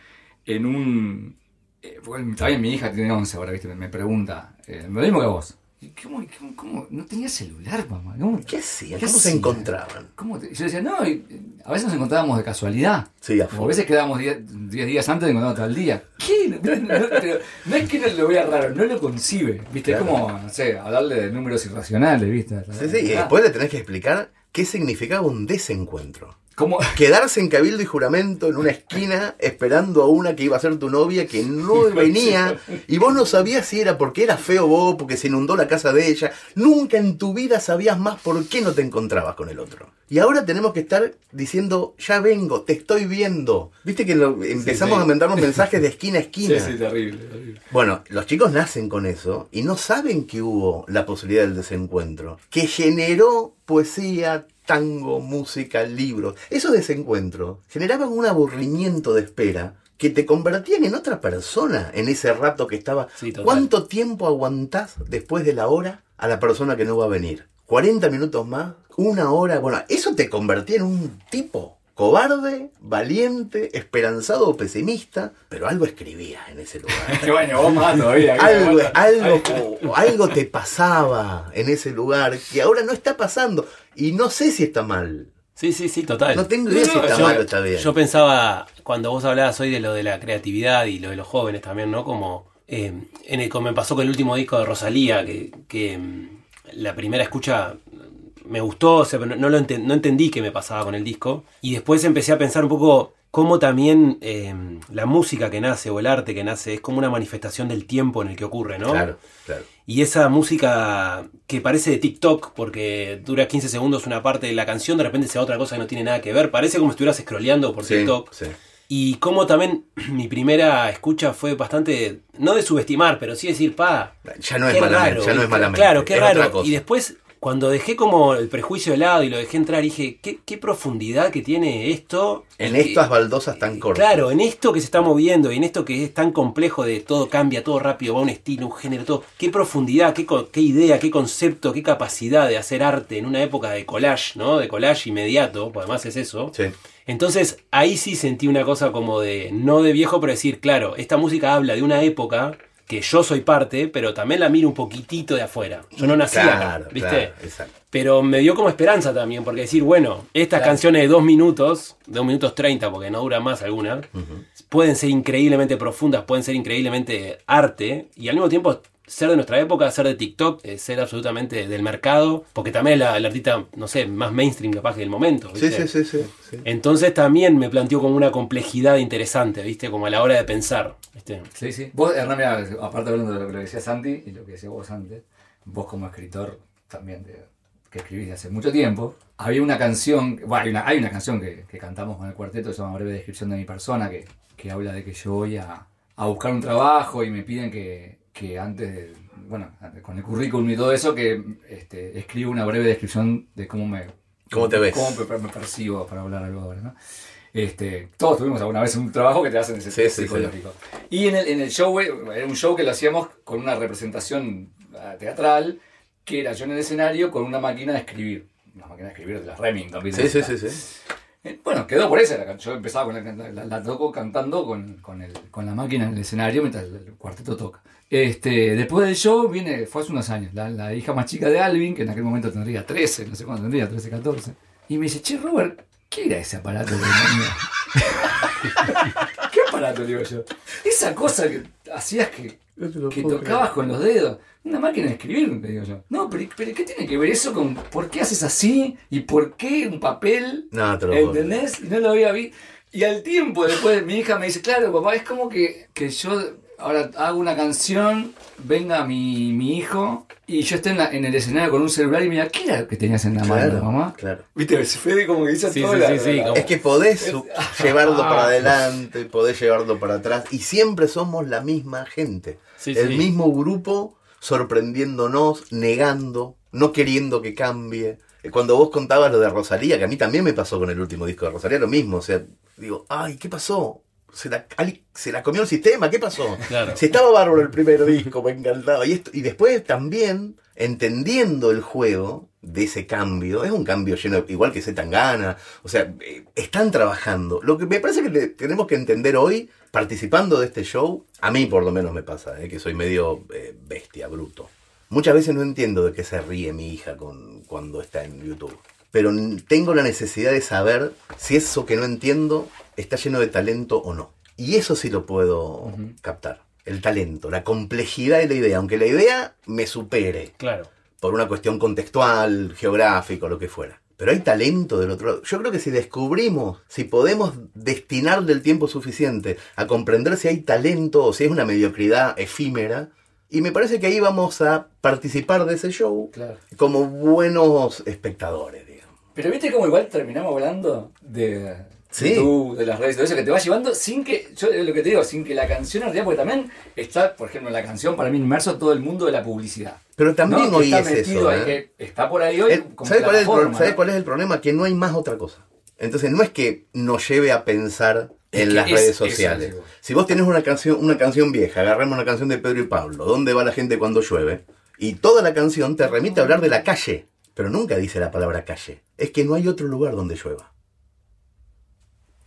en un... eh, porque también mi hija tiene 11 ahora, ¿viste? Me pregunta, eh, lo mismo que vos. ¿Y ¿Cómo, cómo, cómo? No tenía celular, mamá. ¿Cómo, ¿Qué hacía? ¿Qué ¿Cómo se encontraban? cómo te- Yo decía, no, y, a veces nos encontrábamos de casualidad. Sí, a a veces quedábamos 10 días antes de encontrarnos tal día. ¿Qué? No, no, no, pero no es que no lo vea raro, no lo concibe. ¿Viste? Claro. Es como, no sé, hablarle de números irracionales, ¿viste? Sí, sí, y Ah, después le tenés que explicar qué significaba un desencuentro. ¿Cómo? Quedarse en cabildo y juramento en una esquina esperando a una que iba a ser tu novia que no venía y vos no sabías si era porque era feo vos, porque se inundó la casa de ella. Nunca en tu vida sabías más por qué no te encontrabas con el otro. Y ahora tenemos que estar diciendo, ya vengo, te estoy viendo. Viste que lo- empezamos sí. a mandarnos mensajes de esquina a esquina. Sí, sí, terrible, terrible. Bueno, los chicos nacen con eso y no saben que hubo la posibilidad del desencuentro, que generó poesía, tango, música, libros. Esos desencuentros generaban un aburrimiento de espera que te convertían en otra persona en ese rato que estaba. Sí. ¿Cuánto tiempo aguantás después de la hora a la persona que no va a venir? ¿40 minutos más? ¿Una hora? Bueno, eso te convertía en un tipo cobarde, valiente, esperanzado o pesimista, pero algo escribía en ese lugar. Que bueno, vos más todavía. algo, algo, algo te pasaba en ese lugar que ahora no está pasando. Y no sé si está mal. Sí, sí, sí, total. No tengo idea si está yo, mal o está bien. yo pensaba, cuando vos hablabas hoy de lo de la creatividad y lo de los jóvenes también, ¿no? Como, eh, en el, como me pasó con el último disco de Rosalía, que, que mm, la primera escucha me gustó, o sea, no, no lo enten- no entendí qué me pasaba con el disco. Y después empecé a pensar un poco cómo también eh, la música que nace o el arte que nace es como una manifestación del tiempo en el que ocurre, ¿no? Claro, claro. Y esa música que parece de TikTok, porque dura 15 segundos una parte de la canción, de repente se va otra cosa que no tiene nada que ver. Parece como si estuvieras scrolleando por Sí, TikTok. sí. Y como también mi primera escucha fue bastante, no de subestimar, pero sí decir, pa, Ya no es malamente, raro, ya no es malamente. Claro, qué es raro. Y después, cuando dejé como el prejuicio de lado y lo dejé entrar, dije, qué, qué profundidad que tiene esto. En que- estas baldosas tan cortas. Claro, en esto que se está moviendo y en esto que es tan complejo de todo cambia, todo rápido, va un estilo, un género, todo. Qué profundidad, qué, qué idea, qué concepto, qué capacidad de hacer arte en una época de collage, ¿no? De collage inmediato, pues además es eso. Sí. Entonces ahí sí sentí una cosa como de, no de viejo, pero decir, claro, esta música habla de una época que yo soy parte, pero también la miro un poquitito de afuera. Yo no nací acá, Claro, ¿viste? claro, exacto. Pero me dio como esperanza también, porque decir, bueno, estas canciones de dos minutos, dos minutos treinta, porque no dura más alguna, pueden ser increíblemente profundas, pueden ser increíblemente arte, y al mismo tiempo ser de nuestra época, ser de TikTok, eh, ser absolutamente del mercado, porque también es la, la artista, no sé, más mainstream capaz que del momento. Sí, ¿viste? sí, sí, sí, sí. Entonces también me planteó como una complejidad interesante, ¿viste? Como a la hora de pensar, ¿viste? Sí, sí. Vos, Hernán, mirá, aparte hablando de lo que le decía Santi y lo que decía vos antes, vos como escritor también de- que escribís de hace mucho tiempo, había una canción, bueno, hay una, hay una canción que, que cantamos con el cuarteto, que se llama Breve Descripción de mi persona, que, que habla de que yo voy a, a buscar un trabajo y me piden que, que antes de, bueno, con el currículum y todo eso, que este, escriba una breve descripción de cómo me... ¿Cómo te ves? Cómo me, me percibo, para hablar algo ahora, ¿no? Este, todos tuvimos alguna vez un trabajo que te hacen ese Sí, test sí, sí. psicológico. Y en el, en el show, era un show que lo hacíamos con una representación ah, teatral, que era yo en el escenario con una máquina de escribir. Una máquina de escribir de las Remington. ¿viste? Sí, sí, sí, sí. Eh, Bueno, quedó por eso. la can- Yo empezaba con la, la, la toco cantando con, con, el, con la máquina en el escenario mientras el, cuarteto toca. Este, después del show viene, fue hace unos años, la, hija más chica de Alvin, que en aquel momento tendría 13, no sé cuándo tendría, 13, 14. Y me dice, che, Robert, ¿qué era ese aparato tenía? ¿Qué aparato, digo yo? Esa cosa que hacías que, No te que tocabas con los dedos. Una máquina de escribir, le digo yo. No, pero, pero ¿qué tiene que ver eso con por qué haces así? ¿Y por qué un papel? No, te lo ¿Entendés? Y no lo había visto. Y al tiempo después mi hija me dice, claro, papá, es como que, que yo ahora hago una canción, venga mi, mi hijo y yo esté en, la- en el escenario con un celular y mira, ¿qué era lo que tenías en la mano, Claro, mamá? claro. Viste, Fede como que hizo Sí, todo sí, la- sí, sí, la- como- Es que podés llevarlo para Ah. adelante, podés llevarlo para atrás. Y siempre somos la misma gente. Sí, el sí. mismo grupo sorprendiéndonos, negando, no queriendo que cambie. Eh, Cuando vos contabas lo de Rosalía, que a mí también me pasó con el último disco de Rosalía, lo mismo. O sea, digo, ay, ¿qué pasó? Se la, se la comió el sistema, ¿qué pasó? Claro. Si estaba bárbaro el primer disco, me encantaba. Y, esto, y después también, entendiendo el juego de ese cambio, es un cambio lleno, igual que Zetangana, o sea, eh, están trabajando. Lo que me parece que tenemos que entender hoy, participando de este show, a mí por lo menos me pasa, eh, que soy medio eh, bestia, bruto. Muchas veces no entiendo de qué se ríe mi hija con, cuando está en YouTube. Pero tengo la necesidad de saber si eso que no entiendo está lleno de talento o no. Y eso sí lo puedo captar. El talento, la complejidad de la idea, aunque la idea me supere Claro. por una cuestión contextual, geográfico, lo que fuera. Pero hay talento del otro lado. Yo creo que si descubrimos, si podemos destinarle el tiempo suficiente a comprender si hay talento o si es una mediocridad efímera, y me parece que ahí vamos a participar de ese show Claro. como buenos espectadores. Pero viste cómo igual terminamos hablando de Sí. YouTube, de las redes, todo eso que te va llevando sin que, yo lo que te digo, sin que la canción en realidad, porque también está, por ejemplo, en la canción para mí inmerso todo el mundo de la publicidad. Pero también ¿no? hoy es metido eso. ahí, ¿eh? que está por ahí hoy Eh, como ¿Sabe cuál, es el, pro- plataforma, sabe ¿no? cuál es el problema? Que no hay más otra cosa. Entonces no es que nos lleve a pensar en las es- redes sociales. Si vos tenés una canción, una canción vieja, agarramos una canción de Pedro y Pablo, ¿dónde va la gente cuando llueve? Y toda la canción te remite a hablar de la calle, pero nunca dice la palabra calle. Es que no hay otro lugar donde llueva.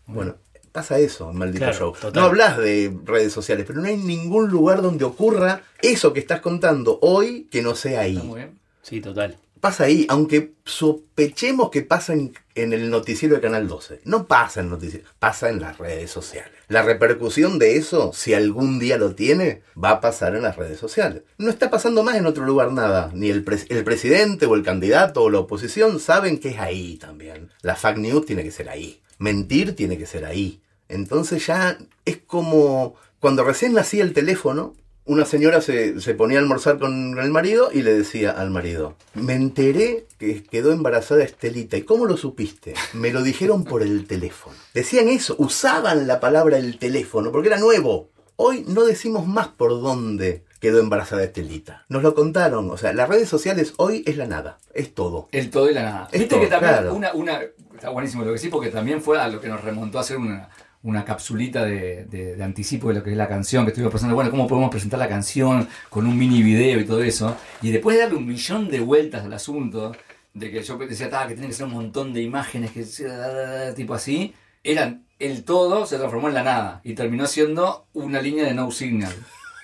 Bueno, pasa eso Maldito Claro, Show. total. No hablas de redes sociales, pero no hay ningún lugar donde ocurra eso que estás contando hoy que no sea ahí. Está muy bien. Sí, total. Pasa ahí, aunque sospechemos que pasa en, el noticiero de Canal 12. No pasa en noticiero, pasa en las redes sociales. La repercusión de eso, si algún día lo tiene, va a pasar en las redes sociales. No está pasando más en otro lugar nada. Ni el, el presidente o el candidato o la oposición saben que es ahí también. La fake news tiene que ser ahí. Mentir tiene que ser ahí. Entonces ya es como cuando recién nacía el teléfono, una señora se, se ponía a almorzar con el marido y le decía al marido, me enteré que quedó embarazada Estelita. ¿Y cómo lo supiste? Me lo dijeron por el teléfono. Decían eso, usaban la palabra el teléfono porque era nuevo. Hoy no decimos más por dónde quedó embarazada Estelita. Nos lo contaron. O sea, las redes sociales hoy es la nada. Es todo. El todo y la nada. Es Viste todo, que también claro. una, una. Está buenísimo lo que sí, porque también fue a lo que nos remontó a hacer una, una capsulita de, de- de anticipo de lo que es la canción, que estuvimos pensando, bueno, ¿cómo podemos presentar la canción con un mini video y todo eso? Y después de darle un millón de vueltas al asunto, de que yo decía, "Ta, que tiene que ser un montón de imágenes, que tipo así, eran el todo se transformó en la nada y terminó siendo una línea de no signal.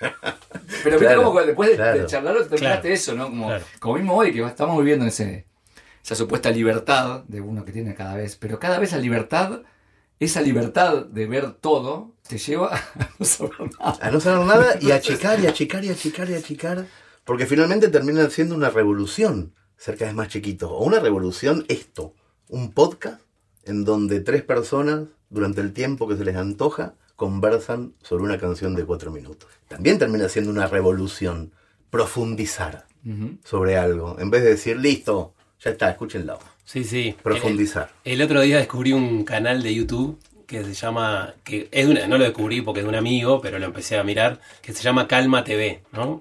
Pero viste Claro, como después de, claro. de charlarlo terminaste Claro, eso, ¿no? Como, claro. como mismo hoy, que estamos viviendo ese, esa supuesta libertad de uno que tiene cada vez, pero cada vez la libertad, esa libertad de ver todo, te lleva a no saber nada. A no saber nada y achicar y achicar y achicar y achicar. Porque finalmente termina siendo una revolución ser cada vez más chiquito. O una revolución esto. Un podcast en donde tres personas, durante el tiempo que se les antoja, conversan sobre una canción de cuatro minutos. También termina siendo una revolución. Profundizar sobre algo. En vez de decir, listo, ya está, escúchenlo. Sí, sí. Profundizar. El, el otro día descubrí un canal de YouTube que se llama, que es una- no lo descubrí porque es de un amigo, pero lo empecé a mirar, que se llama Calma TV, ¿no?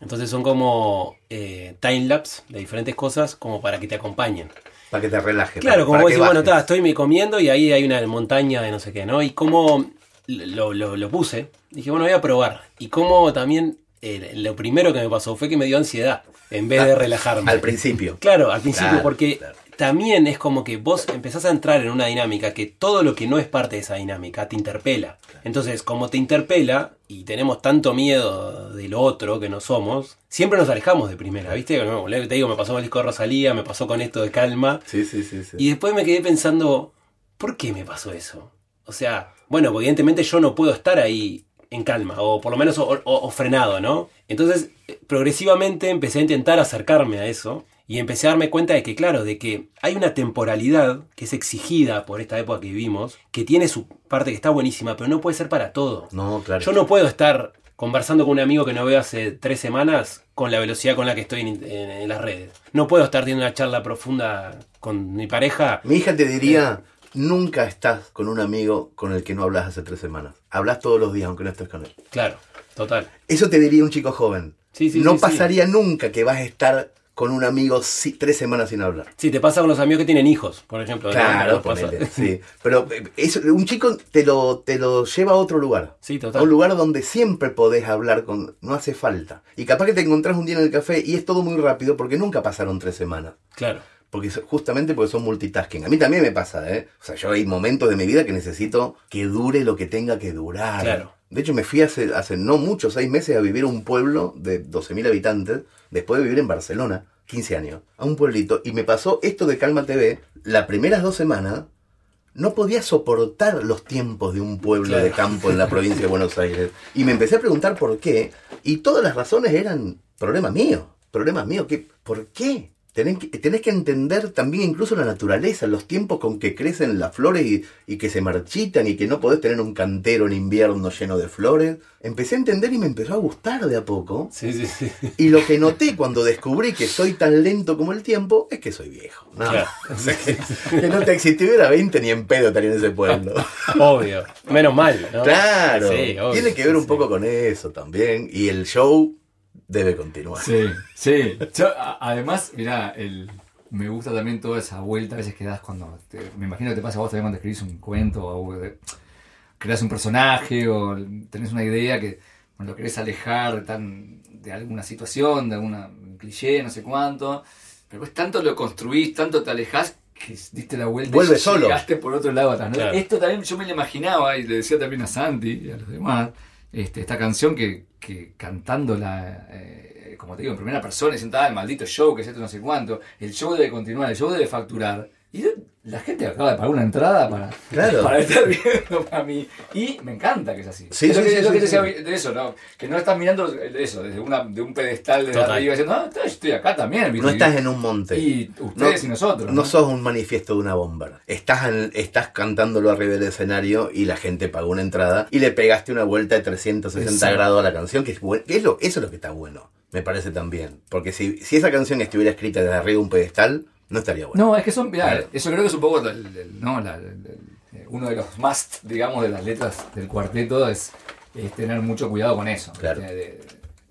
Entonces son como eh, timelapse de diferentes cosas como para que te acompañen. Para que te relajes. Claro, para- como para vos bueno, está, estoy me comiendo y ahí hay una montaña de no sé qué, ¿no? Y cómo lo, lo- lo puse, dije, bueno, voy a probar. Y cómo también eh, lo primero que me pasó fue que me dio ansiedad en vez de relajarme. Al principio. Claro, al principio, Claro, porque claro. También es como que vos empezás a entrar en una dinámica que todo lo que no es parte de esa dinámica te interpela. Entonces, como te interpela y tenemos tanto miedo de lo otro que no somos, siempre nos alejamos de primera, ¿viste? No, te digo, me pasó con el disco de Rosalía, me pasó con esto de Calma. Sí, sí, sí. sí. Y después me quedé pensando, ¿por qué me pasó eso? O sea, bueno, evidentemente yo no puedo estar ahí en calma, o por lo menos o, o- o frenado, ¿no? Entonces, eh, progresivamente empecé a intentar acercarme a eso y empecé a darme cuenta de que, claro, de que hay una temporalidad que es exigida por esta época que vivimos, que tiene su parte que está buenísima, pero no puede ser para todo. No, claro. Yo no puedo estar conversando con un amigo que no veo hace tres semanas con la velocidad con la que estoy en, en- en las redes. No puedo estar teniendo una charla profunda con mi pareja. Mi hija te diría, nunca estás con un amigo con el que no hablas hace tres semanas. Hablas todos los días, aunque no estés con él. Claro, total. Eso te diría un chico joven. Sí, sí, no sí. pasaría nunca que vas a estar con un amigo si- tres semanas sin hablar. Sí, te pasa con los amigos que tienen hijos, por ejemplo. ¿no? Claro, Nos pasa. ponele, sí. Pero eh, eso, un chico te lo, te lo lleva a otro lugar. Sí, A total. un lugar donde siempre podés hablar con... No hace falta. Y capaz que te encontrás un día en el café y es todo muy rápido porque nunca pasaron tres semanas. Claro. Porque justamente porque son multitasking. A mí también me pasa, ¿eh? O sea, yo hay momentos de mi vida que necesito que dure lo que tenga que durar. Claro. De hecho, me fui hace, hace no mucho, seis meses, a vivir a un pueblo de 12.000 habitantes, después de vivir en Barcelona, 15 años, a un pueblito. Y me pasó esto de Calma TV, las primeras dos semanas, no podía soportar los tiempos de un pueblo Claro. de campo en la provincia de Buenos Aires. Y me empecé a preguntar por qué, y todas las razones eran problemas míos, problemas míos. ¿qué, ¿Por qué? Tenés que, tenés que entender también incluso la naturaleza, los tiempos con que crecen las flores y, y que se marchitan y que no podés tener un cantero en invierno lleno de flores. Empecé a entender y me empezó a gustar de a poco. Sí, sí, sí. Y lo que noté cuando descubrí que soy tan lento como el tiempo es que soy viejo. No, Claro. o sea, que, que no te si tuviera 20 ni en pedo estaría en ese pueblo. Obvio. Menos mal, ¿no? Claro. Sí, obvio, Tiene que ver un poco con eso también. Y el show debe continuar. Sí, sí. Yo, además, mirá, el, me gusta también toda esa vuelta a veces que das cuando. te- me imagino que te pasa a vos también cuando escribís un cuento o de- creas un personaje o tenés una idea que cuando querés alejar de, tan, de alguna situación, de alguna un cliché, no sé cuánto. Pero pues tanto lo construís, tanto te alejás que diste la vuelta Vuelve y solo. llegaste por otro lado atrás. ¿no? Claro. Esto también yo me lo imaginaba y le decía también a Santi y a los demás, este, esta canción que que cantando la, eh, como te digo, en primera persona, ah, el maldito show, que es esto no sé cuánto, el show debe continuar, el show debe facturar. Y la gente acaba de pagar una entrada para, Claro. para estar viendo para mí. Y me encanta que es así. Sí, es lo sí, que, sí, es lo que te decía de eso, ¿no? Que no estás mirando eso desde una, de un pedestal de arriba diciendo, ah, estoy acá también. No estás en un monte. Y ustedes y nosotros. No sos un manifiesto de una bomba. Estás, en- estás cantándolo arriba del escenario y la gente pagó una entrada y le pegaste una vuelta de 360 Exacto. grados a la canción, que es, buen- que es lo, eso es lo que está bueno. Me parece también. Porque si, si esa canción estuviera escrita desde arriba de un pedestal, no estaría bueno. No, es que son. mirá, Claro. Eso creo que es un poco. el- el- ¿no? La- el- el- eh, uno de los must, digamos, de las letras del cuarteto es, es tener mucho cuidado con eso. Claro. De,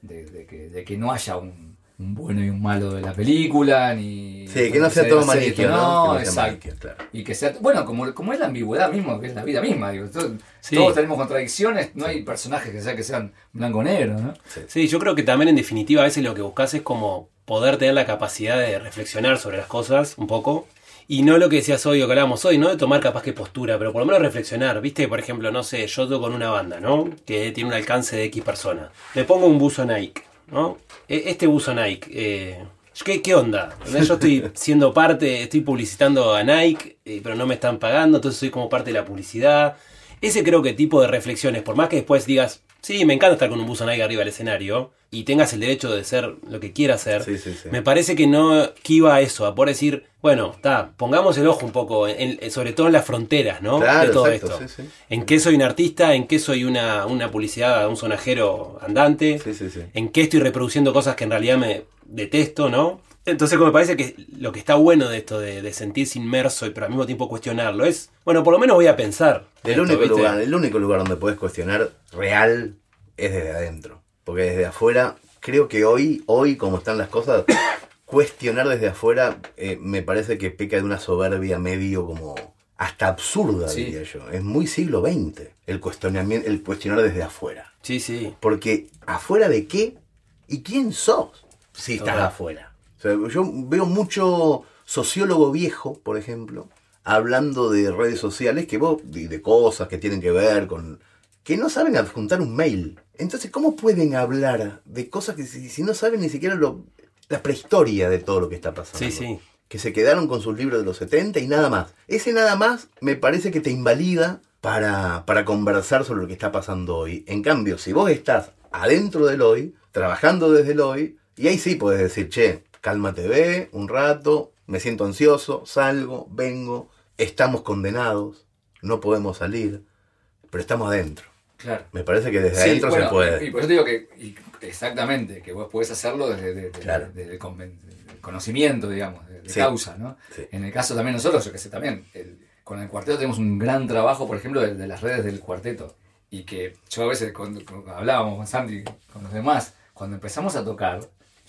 de- de que, de que no haya un, un bueno y un malo de la película, ni. Sí, que no sea todo maniqueo, ¿no? No, Que exacto. maniqueo, claro. Y que sea. Bueno, como, como es la ambigüedad mismo, que es la vida misma. Digo, todos, Sí. todos tenemos contradicciones, no hay personajes que, sea, que sean blanco-negro, ¿no? Sí, yo creo que también en definitiva a veces lo que buscas es como poder tener la capacidad de reflexionar sobre las cosas un poco. Y no lo que decías hoy o que hablábamos hoy, no de tomar capaz que postura, pero por lo menos reflexionar. Viste, por ejemplo, no sé, yo toco con una banda, ¿no? Que tiene un alcance de X personas. Le pongo un buzo Nike, ¿no? E- Este buzo Nike, eh, ¿qué, ¿qué onda? Yo estoy siendo parte, estoy publicitando a Nike, eh, pero no me están pagando, entonces soy como parte de la publicidad. Ese creo que tipo de reflexiones, por más que después digas, sí, me encanta estar con un Nike arriba del escenario, y tengas el derecho de ser lo que quieras ser, Sí, sí, sí. me parece que no iba a eso, a poder decir, bueno, está, pongamos el ojo un poco, en- en- sobre todo en las fronteras, ¿no? Claro, de todo exacto, esto. En qué soy un artista, en qué soy una, una publicidad, un sonajero andante, Sí, sí, sí. en qué estoy reproduciendo cosas que en realidad me detesto, ¿no? Entonces, como me parece que lo que está bueno de esto, de, de sentirse inmerso y pero al mismo tiempo cuestionarlo, es, bueno, por lo menos voy a pensar. El esto, único, ¿viste? lugar, el único lugar donde puedes cuestionar real es desde adentro. Porque desde afuera, creo que hoy, hoy como están las cosas, cuestionar desde afuera eh, me parece que peca de una soberbia medio como hasta absurda, Sí. diría yo. Es muy siglo XX el cuestionamiento, el cuestionar desde afuera. Sí, sí. Porque afuera de qué y quién sos si estás Total. afuera. Sea, yo veo mucho sociólogo viejo, por ejemplo, hablando de redes sociales que vos, y de cosas que tienen que ver con. que no saben adjuntar un mail. Entonces, ¿cómo pueden hablar de cosas que si, si no saben ni siquiera lo, la prehistoria de todo lo que está pasando? Sí, sí. que se quedaron con sus libros de los 70 y nada más. Ese nada más me parece que te invalida para, para conversar sobre lo que está pasando hoy. En cambio, si vos estás adentro del hoy, trabajando desde el hoy, y ahí sí puedes decir, che, cálmate, ve un rato, me siento ansioso, salgo, vengo, estamos condenados, no podemos salir, pero estamos adentro. Claro. Me parece que desde Sí, adentro bueno, se puede. Y por eso te digo que y exactamente, que vos podés hacerlo desde, Claro. el conocimiento, digamos, de, de Sí. causa, ¿no? Sí. En el caso también nosotros, yo que sé, también, el- con el cuarteto tenemos un gran trabajo, por ejemplo, de, de las redes del cuarteto. Y que yo a veces, cuando, cuando hablábamos con Santi, con los demás, cuando empezamos a tocar,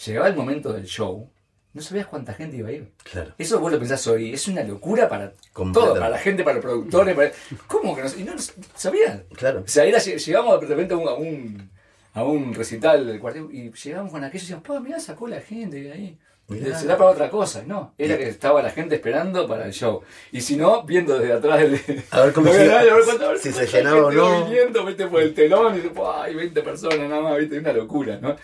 llegaba el momento del show, no sabías cuánta gente iba a ir. Claro. Eso vos lo pensás hoy, es una locura para todo, para la gente, para los productores, para... ¿Cómo que no? Y no sabían. Claro. O sea, era, llegamos de repente a un, a un, a un recital del cuarteto y llegamos con aquello y decíamos, pa, mirá, sacó la gente de ahí. Mirá. Será para otra cosa, no. Era que estaba la gente esperando para el show. Y si no, viendo desde atrás del. A ver cómo se- a ver si se llenaba o no. viniendo, viste, por el telón y dice, "Pua, hay 20 personas nada más, viste, una locura, ¿no?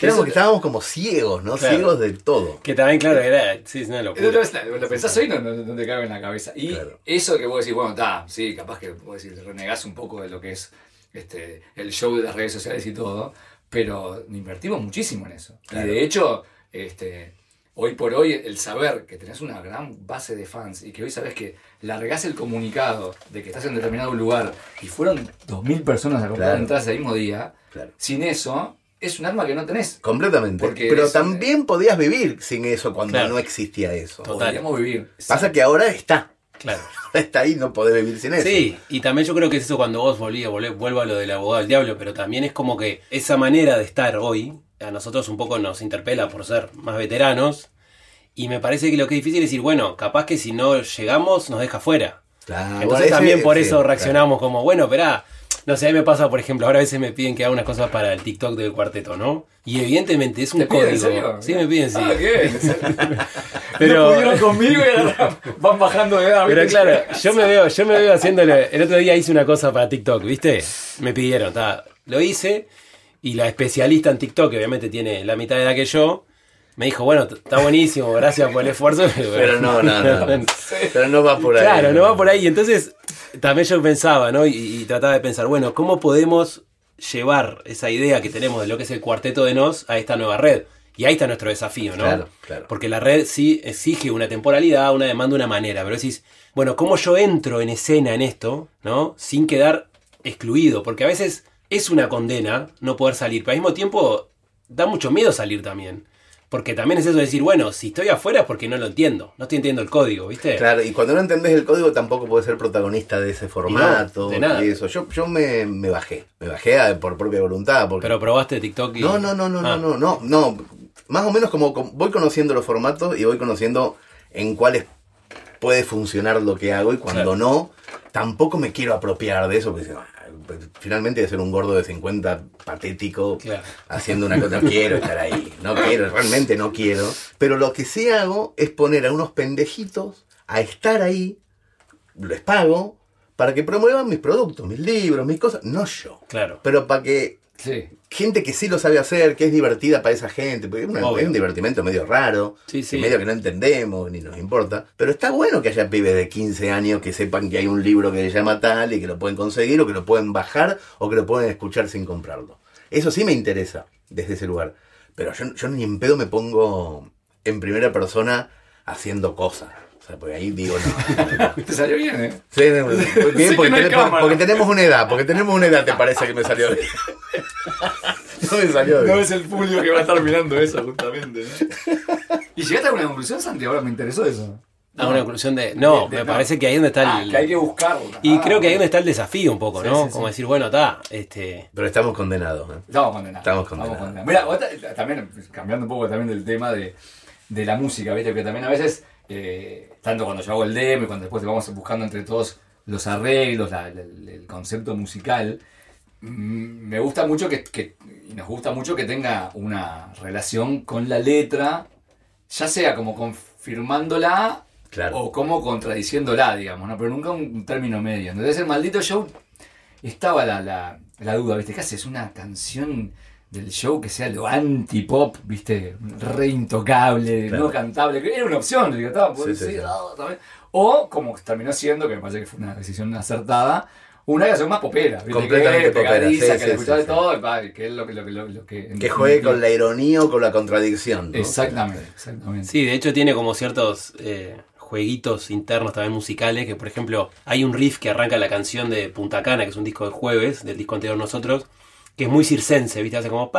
Eso- que estábamos como ciegos, ¿no? Claro. ciegos de todo. Que también, claro, era, sí, es una locura. no es la- lo pensás hoy no, no, no te cabe en la cabeza. Y Claro. eso que vos decís, bueno, está, sí, capaz que vos decís, renegás un poco de lo que es este, el show de las redes sociales y todo, pero invertimos muchísimo en eso. Claro. Y de hecho, este, hoy por hoy, el saber que tenés una gran base de fans y que hoy sabés que largás el comunicado de que estás en determinado lugar y fueron 2.000 personas a comprar Claro. entradas ese mismo día, Claro. sin eso, es un arma que no tenés. Completamente. Porque Pero es- también podías vivir sin eso cuando Claro. no existía eso. Total. Podríamos vivir. Pasa que ahora está. Claro. Ahora está ahí, no podés vivir sin eso. Sí, y también yo creo que es eso cuando vos volví, volvé- vuelvo a lo del abogado del diablo, pero también es como que esa manera de estar hoy a nosotros un poco nos interpela por ser más veteranos y me parece que lo que es difícil es decir, bueno, capaz que si no llegamos nos deja fuera. Claro, Entonces bueno, ese- también por sí, eso claro. reaccionamos como, bueno, esperá, no sé, a mí me pasa, por ejemplo, ahora a veces me piden que haga unas cosas para el TikTok del cuarteto, ¿no? Y evidentemente es un ¿Te piden, código. serio? Sí, me piden, sí. Ah, ¿qué? Pero- No pudieron conmigo y ahora van bajando de edad. Pero claro, yo me veo, yo me veo haciéndole. El otro día hice una cosa para TikTok, ¿viste? Me pidieron, ta, lo hice. Y la especialista en TikTok, que obviamente tiene la mitad de edad que yo, me dijo, bueno, está buenísimo, gracias por el esfuerzo. Pero no, no, no. Pero no va por ahí. Claro, no va por ahí. Entonces, también yo pensaba, ¿no? Y, y trataba de pensar, bueno, ¿cómo podemos llevar esa idea que tenemos de lo que es el cuarteto de Nos a esta nueva red? Y ahí está nuestro desafío, ¿no? Claro, claro. Porque la red sí exige una temporalidad, una demanda, una manera. Pero decís, bueno, ¿cómo yo entro en escena en esto, ¿no? Sin quedar excluido. Porque a veces es una condena no poder salir. Pero al mismo tiempo da mucho miedo salir también. Porque también es eso de decir, bueno, si estoy afuera es porque no lo entiendo. No estoy entendiendo el código, ¿viste? Claro, y cuando no entendés el código tampoco puedes ser protagonista de ese formato. de nada. y eso. Yo, yo me, me bajé. Me bajé a- por propia voluntad. Porque... Pero probaste TikTok y... No, no, no, no, Ah. no, no, no, no. Más o menos como com- voy conociendo los formatos y voy conociendo en cuáles puede funcionar lo que hago y cuando Claro. no, tampoco me quiero apropiar de eso, porque finalmente de ser un gordo de 50 patético Claro. haciendo una cosa, no quiero estar ahí, no quiero, realmente no quiero. Pero lo que sí hago es poner a unos pendejitos a estar ahí, les pago, para que promuevan mis productos, mis libros, mis cosas, no yo. Claro. Pero para que Sí. Gente que sí lo sabe hacer, que es divertida para esa gente, porque es, una- Obvio. es un divertimento medio raro, Sí, medio que no entendemos ni nos importa, pero está bueno que haya pibes de 15 años que sepan que hay un libro que se llama tal y que lo pueden conseguir o que lo pueden bajar o que lo pueden escuchar sin comprarlo. Eso sí me interesa desde ese lugar, pero yo, yo ni en pedo me pongo en primera persona haciendo cosas. O sea, porque ahí digo, no. Te salió bien, ¿eh? Sí, no, muy bien, Sí, porque, no tenemos, cámara. porque tenemos una edad, porque tenemos una edad, te parece que me salió bien. No me salió bien. No es el público que va a estar mirando eso, justamente. ¿no? ¿Y llegaste a alguna conclusión, Santi? Ahora me interesó eso. A una conclusión de. No, De- de- me parece que ahí es donde está Ah, el. que hay que buscarlo. Y Ah, creo que ahí es donde está el desafío un poco, Sí, ¿no? sí, Como decir, bueno, está, este. Pero estamos condenados. ¿eh? Estamos condenados. Estamos condenados. Mira, también pues, cambiando un poco también del tema de, de la música, ¿viste? Que también a veces, eh, tanto cuando yo hago el demo y cuando después vamos buscando entre todos los arreglos, la- la- el, concepto musical, mm, me gusta mucho que, que- y nos gusta mucho que tenga una relación con la letra, ya sea como confirmándola Claro. o como contradiciéndola, digamos, ¿no? Pero nunca un, un término medio. Entonces el maldito show estaba la, la, la duda, ¿viste? ¿Qué haces? Una canción del show que sea lo anti-pop, ¿viste? Re intocable, Claro. no cantable. que Era una opción, digo, estaba, Sí, sí, sí, sí. ah, también. O, como terminó siendo, que me parece que fue una decisión acertada, una canción más popera, ¿viste? Completamente que, popera, sí, que sí, de sí. todo, que es lo que... Lo, que- lo, lo que Que juegue con la ironía o con la contradicción. ¿no? Exactamente, exactamente. Sí, de hecho tiene como ciertos eh, jueguitos internos también musicales, que por ejemplo hay un riff que arranca la canción de Punta Cana, que es un disco de jueves, del disco anterior Nosotros, que es muy circense, ¿viste? Hace como...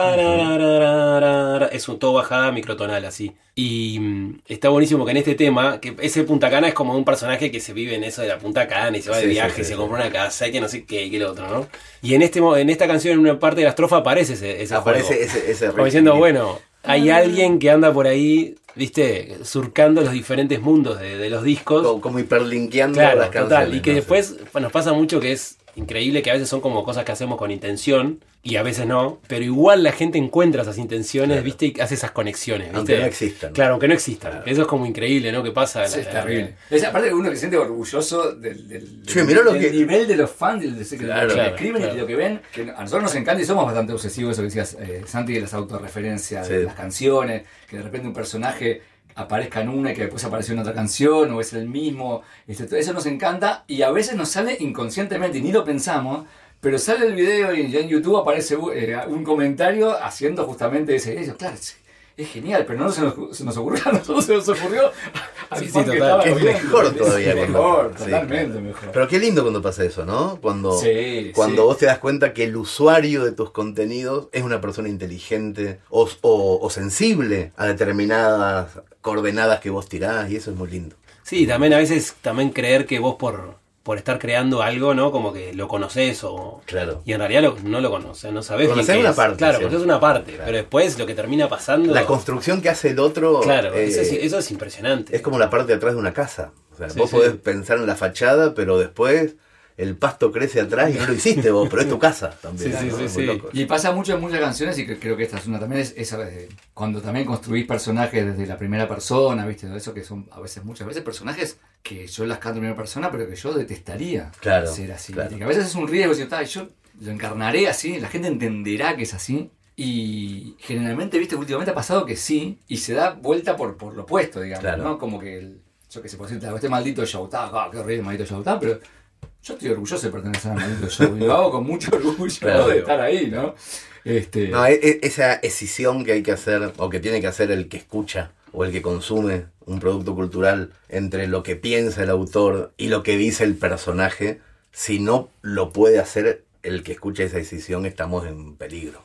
Es un todo bajada microtonal así. Y mm, está buenísimo que en este tema, que ese Punta Cana es como un personaje que se vive en eso de la Punta Cana y se va de Sí, viaje, sí, se sí. compra una casa y que no sé qué, y que lo otro, ¿no? Y en este en esta canción, en una parte de la estrofa aparece ese, ese Aparece juego. ese, ese Como diciendo, bueno, hay alguien que anda por ahí, viste, surcando los diferentes mundos de, de los discos. Como, como hiperlinkeando Claro, las canciones. total. Y que ¿no? después nos pasa mucho que es increíble que a veces son como cosas que hacemos con intención y a veces no, pero igual la gente encuentra esas intenciones, Claro. viste, y hace esas conexiones, ¿viste? Aunque no existan. Claro, aunque no existan. Claro. Eso es como increíble, ¿no? Que pasa. Sí, La- es la- terrible. Es, aparte uno que se siente orgulloso del, del, Che, del- lo del que- nivel de los fans, del, del- Claro, de lo que claro, escriben y de lo que ven. Que a nosotros nos encanta y somos bastante obsesivos, eso que decías, eh, Santi, de las autorreferencias, de Sí. las canciones, que de repente un personaje aparezca en una y que después apareció en otra canción o es el mismo. Este, eso nos encanta y a veces nos sale inconscientemente y ni lo pensamos. Pero sale el video y ya en YouTube aparece eh, un comentario haciendo justamente ese. claro, es genial, pero no se nos, se nos ocurrió a nosotros, se nos ocurrió Sí, sí, total. Que es mejor todavía. Es mejor, totalmente mejor. Pero qué lindo cuando pasa eso, ¿no? Cuando, Sí, cuando sí. vos te das cuenta que el usuario de tus contenidos es una persona inteligente o, o- o sensible a determinadas coordenadas que vos tirás y eso es muy lindo. Sí, también a veces también creer que vos por, por estar creando algo, ¿no? Como que lo conoces o... Claro. Y en realidad lo- no lo conoces, no sabes qué una es. parte, Claro, porque es una parte. Claro. Pero después lo que termina pasando... La construcción que hace el otro Claro, eh, eso, es, eso es impresionante. es como la parte de atrás de una casa. O sea, Sí, vos sí. podés pensar en la fachada, pero después el pasto crece atrás y no lo hiciste vos, pero es tu casa también. Sí, sí, ¿no? sí, sí. loco. Y pasa mucho en muchas canciones, y creo que esta es una también, es, es, eh, cuando también construís personajes desde la primera persona, ¿viste? Eso que son a veces, muchas veces, personajes que yo las canto en primera persona, pero que yo detestaría Claro, ser así. claro. a veces es un riesgo, si yo lo encarnaré así, la gente entenderá que es así. Y generalmente, viste, últimamente ha pasado que sí, y se da vuelta por, por lo opuesto, digamos, Claro. ¿no? Como que, el, yo que sé, por este maldito está, ah, qué horrible maldito está, pero yo estoy orgulloso de pertenecer al maldito show, y lo hago con mucho orgullo Claro. de estar ahí, ¿no? Este, No, e- e- esa escisión que hay que hacer, o que tiene que hacer el que escucha, o el que consume un producto cultural, entre lo que piensa el autor y lo que dice el personaje, si no lo puede hacer el que escucha esa decisión, estamos en peligro.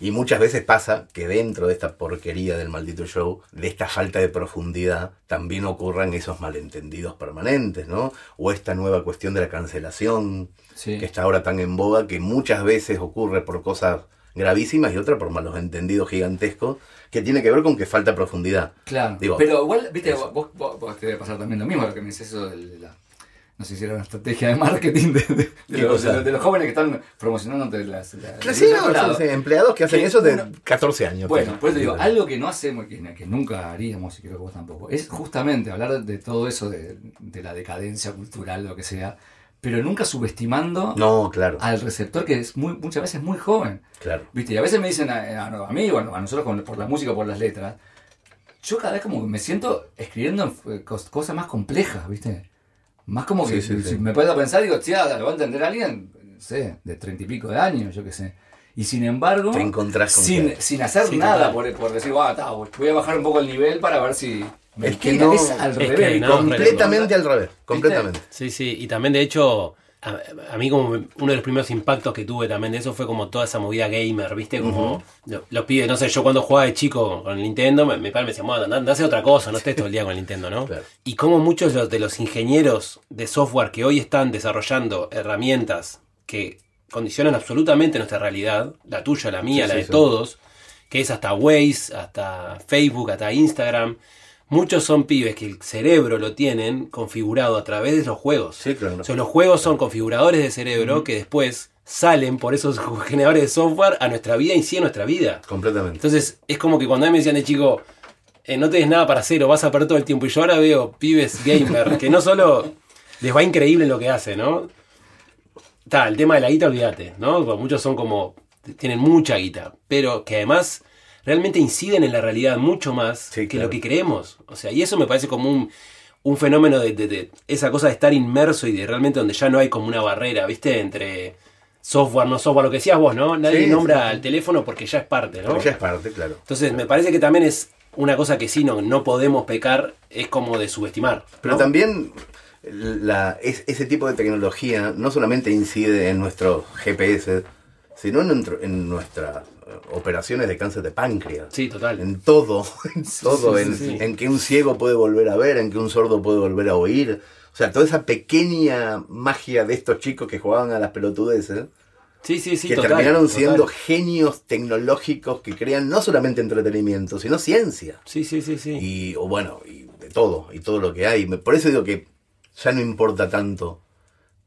Y muchas veces pasa que dentro de esta porquería del maldito show, de esta falta de profundidad, también ocurran esos malentendidos permanentes, ¿no? O esta nueva cuestión de la cancelación, Sí. que está ahora tan en boga, que muchas veces ocurre por cosas gravísimas y otras por malos entendidos gigantescos, que tiene que ver con que falta profundidad. Claro, Digo, pero igual, viste, eso. vos, vos- vos te debe pasar también lo mismo, lo que me dices eso de la... No sé si era una estrategia de marketing de, de- de ¿Qué los, cosa? de los- de los jóvenes que están promocionando las... la- Claro, la- sí, no, son, sí, empleados que hacen Que eso de uno- 14 años. Bueno, pues. por eso digo, algo que no hacemos, que, que nunca haríamos, y creo que vos tampoco, es justamente hablar de todo eso, de, de la decadencia cultural, lo que sea, pero nunca subestimando No, claro, al receptor que es muy, muchas veces muy joven. claro. ¿Viste? Y a veces me dicen a, a- a mí, bueno, a nosotros con- por la música, por las letras, yo cada vez como me siento escribiendo eh, cos- cosas más complejas, ¿viste? Más como que Sí, sí, si sí. me puedo a pensar, digo, tía, ¿lo va a entender alguien? No sé, de treinta y pico de años, yo qué sé. Y sin embargo, Te encontrás con sin, que- sin hacer nada por, por decir, "Ah, ta, voy a bajar un poco el nivel para ver si... me Es que pega". no- es al es que revés. no, completamente al revés, completamente. Sí, sí, y también de hecho, a, a mí como uno de los primeros impactos que tuve también de eso fue como toda esa movida gamer, ¿viste? Como lo- los pibes, no sé, yo cuando jugaba de chico con el Nintendo, me- mi padre me decía, bueno, anda, anda a hacer otra cosa, no estés todo el día con el Nintendo, ¿no? Claro. Y como muchos de los, de los ingenieros de software que hoy están desarrollando herramientas que condicionan absolutamente nuestra realidad, la tuya, la mía, Sí, la sí, de sí. todos, que es hasta Waze, hasta Facebook, hasta Instagram. Muchos son pibes que el cerebro lo tienen configurado a través de los juegos. Sí, claro. O sea, los juegos son configuradores de cerebro que después salen por esos generadores de software a nuestra vida y sí a nuestra vida. Completamente. Entonces, es como que cuando a mí me decían de chico, eh, no tenés nada para hacer o vas a perder todo el tiempo. Y yo ahora veo pibes gamer que no solo les va increíble en lo que hacen, ¿no? Está, el tema de la guita, olvídate, ¿no? Porque muchos son como, tienen mucha guita, pero que además realmente inciden en la realidad mucho más Sí, que claro. lo que creemos. O sea, y eso me parece como un, un fenómeno de, de- de esa cosa de estar inmerso y de realmente donde ya no hay como una barrera, ¿viste? Entre software, no software, lo que decías vos, ¿no? Nadie Sí, nombra al teléfono porque ya es parte, ¿no? Porque ya es parte, claro. Entonces, me parece que también es una cosa que sí no, no podemos pecar, es como de subestimar. Pero también la, es- ese tipo de tecnología no solamente incide en nuestros GPS, sino en, nuestras eh, operaciones de cáncer de páncreas. Sí, total. En todo, en todo, sí, en, sí. en que un ciego puede volver a ver, en que un sordo puede volver a oír. O sea, toda esa pequeña magia de estos chicos que jugaban a las pelotudeces, Sí, sí, sí, que total, terminaron total. siendo genios tecnológicos que crean no solamente entretenimiento, sino ciencia. Sí, sí, sí, sí. Y, o bueno, y de todo, y todo lo que hay. Por eso digo que ya no importa tanto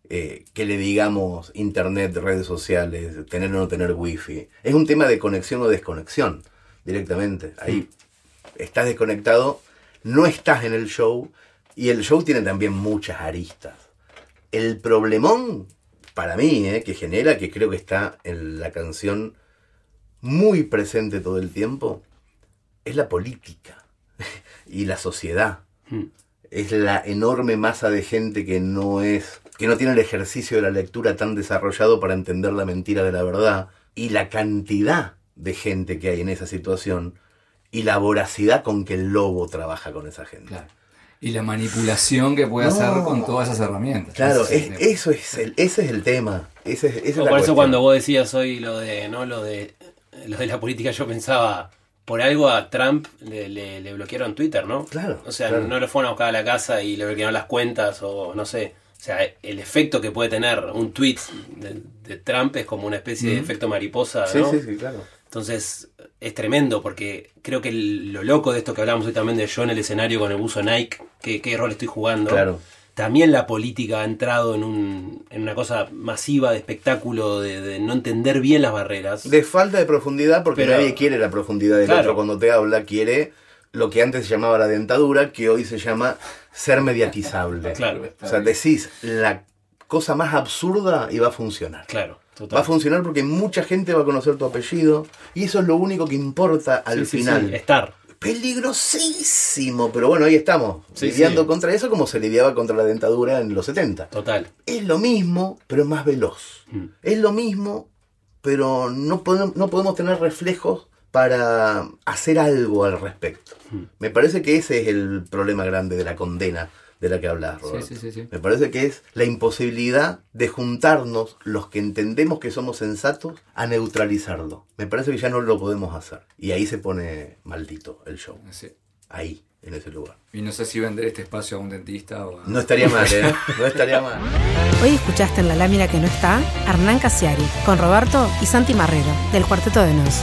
eh, que le digamos internet, redes sociales, tener o no tener wifi. Es un tema de conexión o desconexión, directamente. Ahí estás desconectado, no estás en el show, y el show tiene también muchas aristas. El problemón, para mí, eh, que genera, que creo que está en la canción muy presente todo el tiempo, es la política y la sociedad. Hmm. Es la enorme masa de gente que no es, que no tiene el ejercicio de la lectura tan desarrollado para entender la mentira de la verdad y la cantidad de gente que hay en esa situación y la voracidad con que el lobo trabaja con esa gente. Claro. Y la manipulación que puede No. hacer con todas esas herramientas. Claro, Ese es- el tema. eso es el, ese es el tema. Ese, es- esa es O la por eso cuestión. cuando vos decías hoy lo de, ¿no? Lo de lo de la política, yo pensaba, por algo a Trump le, le- le bloquearon Twitter, ¿no? Claro, O sea, claro. no lo fueron a buscar a la casa y le bloquearon las cuentas o no sé. O sea, el efecto que puede tener un tweet de, de Trump es como una especie de efecto mariposa, Sí, ¿no? sí, sí, claro. Entonces es tremendo porque creo que el- lo loco de esto que hablamos hoy también de yo en el escenario con el buzo Nike, qué rol estoy jugando. Claro. También la política ha entrado en, un, en una cosa masiva de espectáculo, de, de no entender bien las barreras. De falta de profundidad, porque Pero- nadie quiere la profundidad del Claro. otro cuando te habla, quiere lo que antes se llamaba la dentadura, que hoy se llama ser mediatizable. Claro, O sea, decís la cosa más absurda y va a funcionar. claro. Total. Va a funcionar porque mucha gente va a conocer tu apellido y eso es lo único que importa al Sí, sí, final. sí, Estar. Peligrosísimo, pero bueno, ahí estamos, lidiando contra eso como se lidiaba contra la dentadura en los 70. Total. Es lo mismo, pero es más veloz. Mm. Es lo mismo, pero no podemos, no podemos tener reflejos para hacer algo al respecto. Mm. Me parece que ese es el problema grande de la condena de la que hablas, Roberto. sí, sí, sí. Me parece que es la imposibilidad de juntarnos los que entendemos que somos sensatos a neutralizarlo. Me parece que ya no lo podemos hacer. Y ahí se pone maldito el show. Sí. Ahí, en ese lugar. Y no sé si vender este espacio a un dentista o a... No estaría mal, ¿eh? No estaría mal. Hoy escuchaste en La Lámina que no está Hernán Casiari, con Roberto y Santi Marrero, del Cuarteto de Nos.